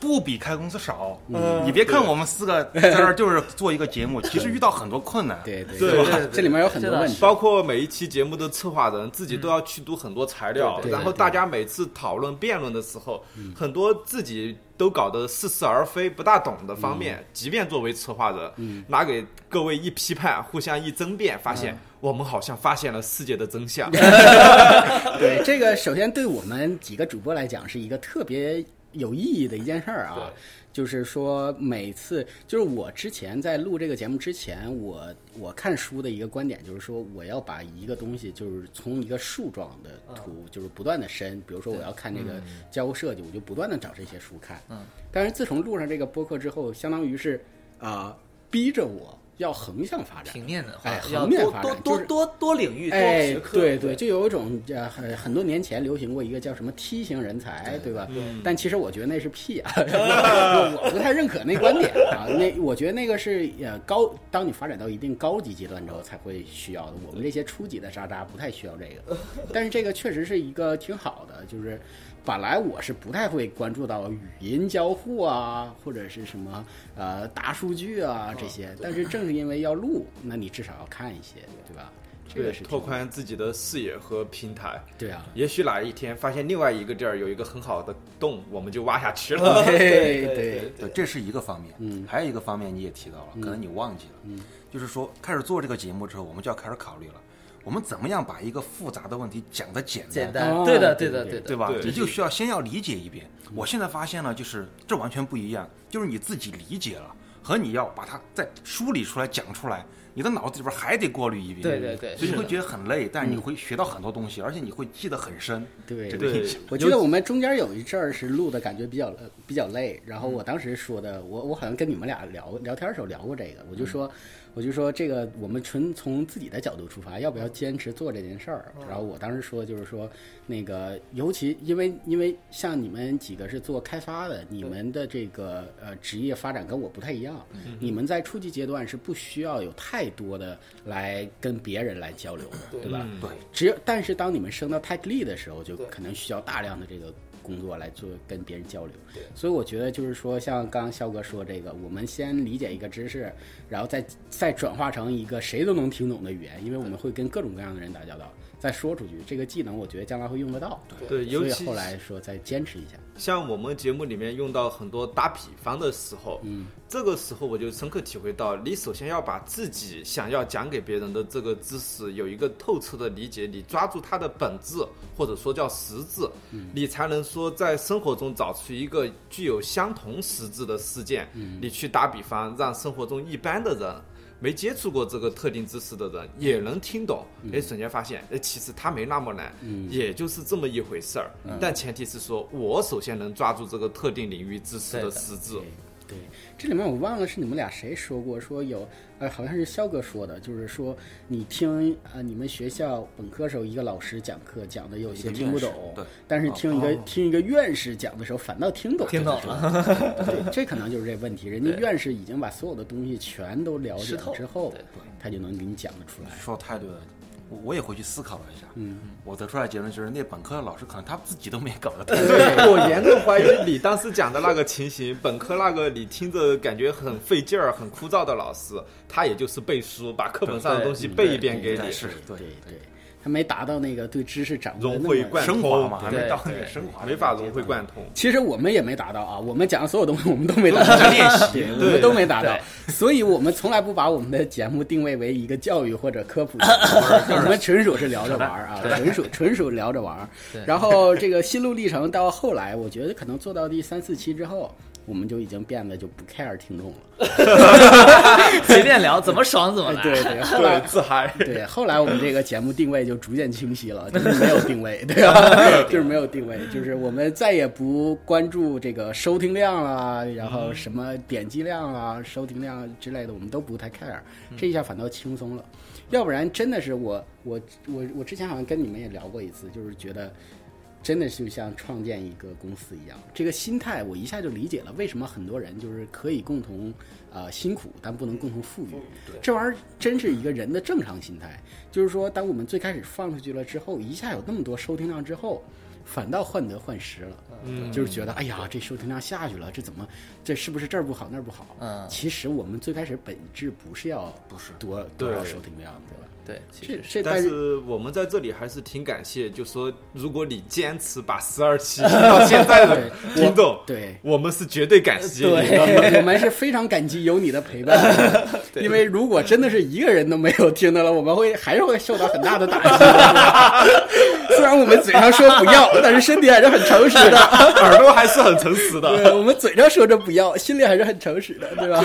不比开公司少。嗯。你别看我们四个在这儿就是做一个节目，其实遇到很多困难。对对对这里面有很多问题。包括每一期节目的策划人自己都要去读很多材料，然后大家每次讨论辩论的时候，很多自己都搞得似是而非、不大懂的方面，即便作为策划人，拿给各位一批判，互相一争辩，发现我们好像发现了世界的真相。对，这个首先对我们几个主播来讲是一个特别有意义的一件事儿啊。就是说，每次就是我之前在录这个节目之前，我我看书的一个观点就是说，我要把一个东西就是从一个树状的图，就是不断的深。比如说，我要看这个交互设计，我就不断的找这些书看。嗯，但是自从录上这个播客之后，相当于是啊、逼着我要横向发展。平面的话哎，要横面多多发展就是多多多领域多哎。对对，就有一种呃很很多年前流行过一个叫什么梯形人才，对吧？但其实我觉得那是屁啊，我我不太认可那观点啊。那 我觉得那个是呃高，当你发展到一定高级阶段之后才会需要的。我们这些初级的渣渣不太需要这个，但是这个确实是一个挺好的，就是。本来我是不太会关注到语音交互啊，或者是什么呃大数据啊这些，但是正是因为要录，那你至少要看一些，对吧？这对个是，拓宽自己的视野和平台。对啊，也许哪一天发现另外一个地儿有一个很好的洞，我们就挖下去了。对对对对，这是一个方面。嗯还有一个方面你也提到了，可能你忘记了。嗯，就是说开始做这个节目之后，我们就要开始考虑了，我们怎么样把一个复杂的问题讲得简单？简单，哦对的，对的，对的，对吧？你就需要先要理解一遍。我现在发现了，就是这完全不一样，就是你自己理解了和你要把它再梳理出来讲出来，你的脑子里边还得过滤一遍。对对对所以你会觉得很累，但是你会学到很多东西，而且你会记得很深。对。对我觉得我们中间有一阵儿是录的感觉比较呃比较累，然后我当时说的，我我好像跟你们俩聊聊天的时候聊过这个，我就说我就说这个我们纯从自己的角度出发，要不要坚持做这件事儿？然后我当时说就是说那个尤其因为因为像你们几个是做开发的，你们的这个呃职业发展跟我不太一样，你们在初级阶段是不需要有太多的来跟别人来交流的，对。吧？对，只有，但是当你们升到 tech lead 的时候，就可能需要大量的这个工作来做跟别人交流。所以我觉得就是说，像刚刚肖哥说这个，我们先理解一个知识，然后再再转化成一个谁都能听懂的语言，因为我们会跟各种各样的人打交道。再说出去。这个技能我觉得将来会用得到。对，尤其所以后来说再坚持一下。像我们节目里面用到很多打比方的时候，嗯，这个时候我就深刻体会到，你首先要把自己想要讲给别人的这个知识有一个透彻的理解，你抓住它的本质，或者说叫实质，嗯你才能说在生活中找出一个具有相同实质的事件，嗯你去打比方，让生活中一般的人。没接触过这个特定知识的人也能听懂，哎，瞬间发现，哎，其实它没那么难，也就是这么一回事儿。但前提是说我首先能抓住这个特定领域知识的实质。对，这里面我忘了是你们俩谁说过，说有，呃，好像是肖哥说的，就是说你听呃你们学校本科时候一个老师讲课讲的有些听不懂对，但是听一个、哦听一个院士讲的时候反倒听懂，听懂了。对，这可能就是这问题，人家院士已经把所有的东西全都了解透了之后对，他就能给你讲得出来。说太对了，我我也回去思考了一下，嗯，我得出来结论就是，那本科的老师可能他自己都没搞得 懂。对，我严重怀疑你当时讲的那个情形，本科那个你听着感觉很费劲儿、很枯燥的老师，他也就是背书，把课本上的东西背一遍给你，是对。对对，他没达到那个对知识掌握的融那么会贯升华嘛，还通，没到那对个升华，没法融会贯通。其实我们也没达到啊，我们讲的所有东西 我们都没达到，练习，我们都没达到，所以我们从来不把我们的节目定位为一个教育或者科普，我们纯属是聊着玩儿啊，纯属纯属聊着玩儿。然后这个心路历程到后来，我觉得可能做到第三四期之后。我们就已经变得就不 care 听众了，随便聊，怎么爽怎么来。对对，后来对，自嗨。对，后来我们这个节目定位就逐渐清晰了，就是没有定位，对吧？就是没有定位，就是我们再也不关注这个收听量啦，然后什么点击量啊、收听量之类的，我们都不太 care。这一下反倒轻松了，要不然真的是我我我我之前好像跟你们也聊过一次，就是觉得。真的就像创建一个公司一样，这个心态我一下就理解了，为什么很多人就是可以共同呃辛苦，但不能共同富裕。这玩意儿真是一个人的正常心态，就是说，当我们最开始放出去了之后，一下有那么多收听量之后，反倒患得患失了。嗯，就是觉得哎呀，这收听量下去了，这怎么这是不是这儿不好那儿不好？嗯其实我们最开始本质不是要不是多多少收听量，对吧？对，其实但是但是我们在这里还是挺感谢，就说 如果你坚持把十二期听到现在的听众，对我们是绝对感谢你的。对，我们是非常感激有你的陪伴，因为如果真的是一个人都没有听的了，我们会还是会受到很大的打击。虽然我们嘴上说不要，但是身体还是很诚实的。耳朵还是很诚实的。对，我们嘴上说着不要，心里还是很诚实的，对吧？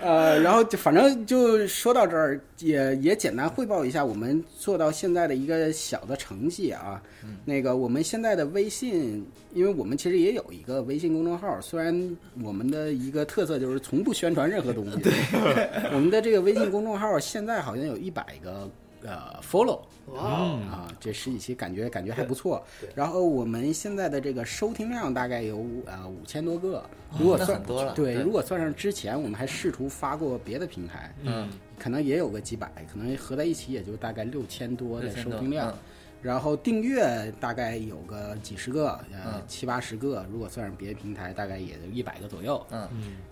呃，然后就反正就说到这儿，也也简单汇报一下我们做到现在的一个小的成绩啊。那个我们现在的微信，因为我们其实也有一个微信公众号，虽然我们的一个特色就是从不宣传任何东西。对，我们的这个微信公众号现在好像有一百个呃 follow。哇，啊，这十几期感觉感觉还不错。然后我们现在的这个收听量大概有呃五千多个，如果算很多了对，对如果算上之前我们还试图发过别的平台，嗯，可能也有个几百，可能合在一起也就大概六千多的收听量嗯。然后订阅大概有个几十个，呃嗯七八十个，如果算上别的平台，大概也就一百个左右。嗯，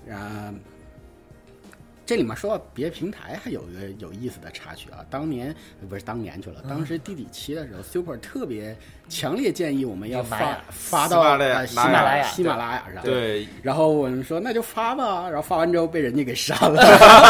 然后这里面说到别的平台，还有一个有意思的插曲啊。当年呃不是当年去了，当时第几期的时候，Super 特别强烈建议我们要发发到喜马拉雅呃喜喜马拉雅喜马拉雅上。对，然后我们说那就发吧，然后发完之后被人家给删了。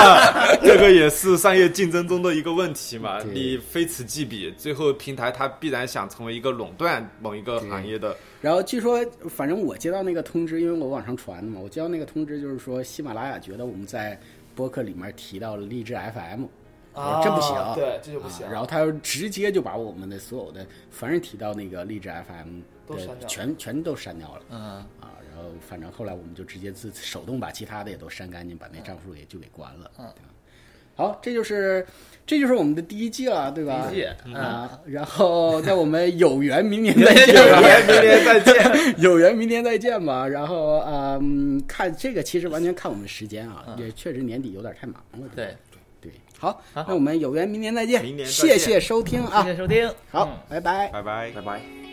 这个也是 商业竞争中的一个问题嘛。你非此即彼，最后平台它必然想成为一个垄断某一个行业的。然后据说，反正我接到那个通知，因为我往上传的嘛，我接到那个通知就是说，喜马拉雅觉得我们在播客里面提到了励志 FM，我说这不行，啊对这就不行。啊然后他就直接就把我们的所有的凡是提到那个励志 FM 的都删掉全全都删掉了。嗯，啊，然后反正后来我们就直接自手动把其他的也都删干净，把那账户也就给关了。嗯。对吧，好，这就是这就是我们的第一季了，对吧？第一季啊，然后那我们有缘明年再见，有缘明年再见。有缘明年再见吧。然后嗯，看这个其实完全看我们时间啊，也确实年底有点太忙了。对对，对，好，那我们有缘明年再见，明年再谢谢收听啊谢，谢收听，好嗯，拜拜。拜拜。拜拜。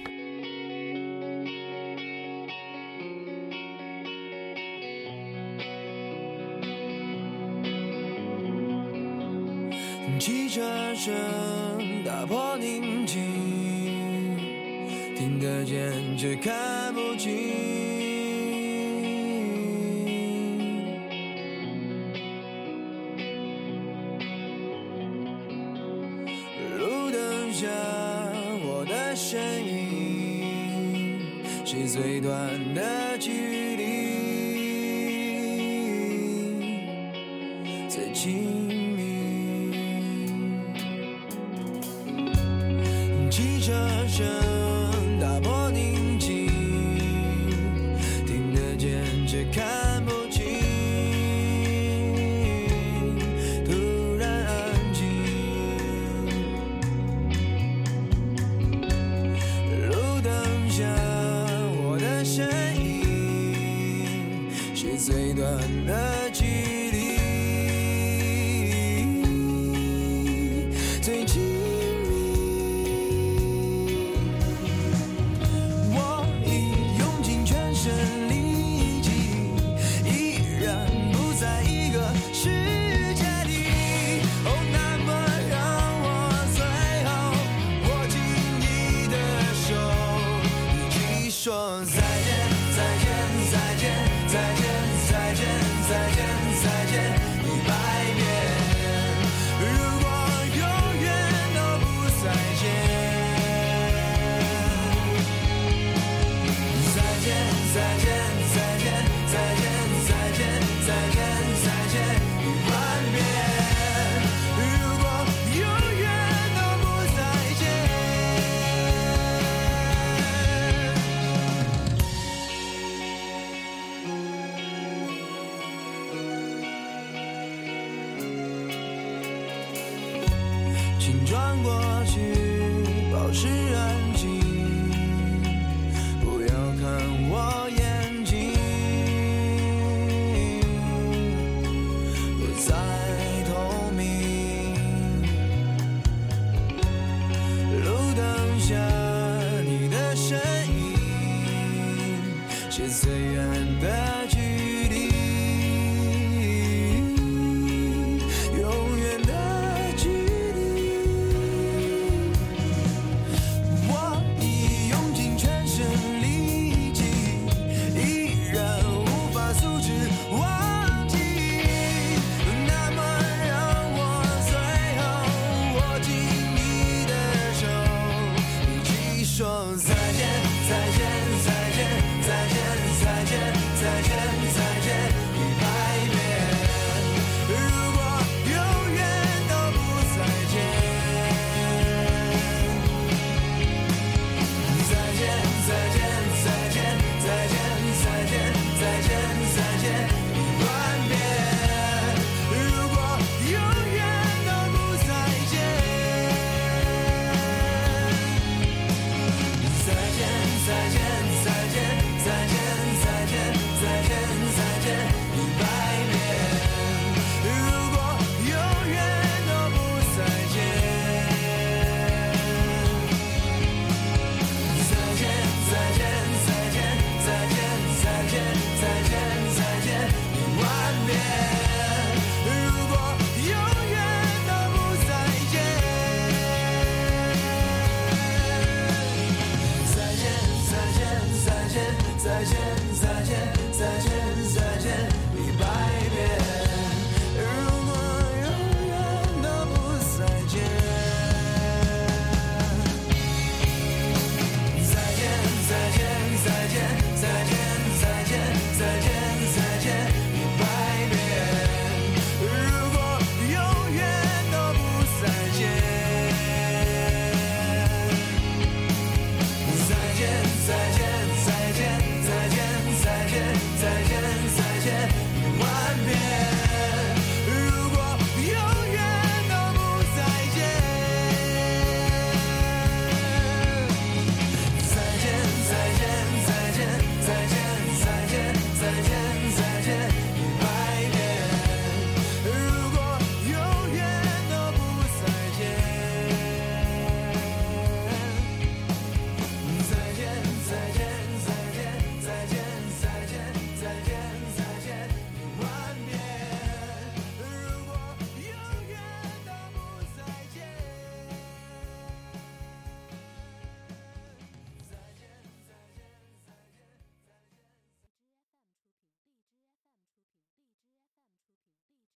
汽车声打破宁静听得见却看不清。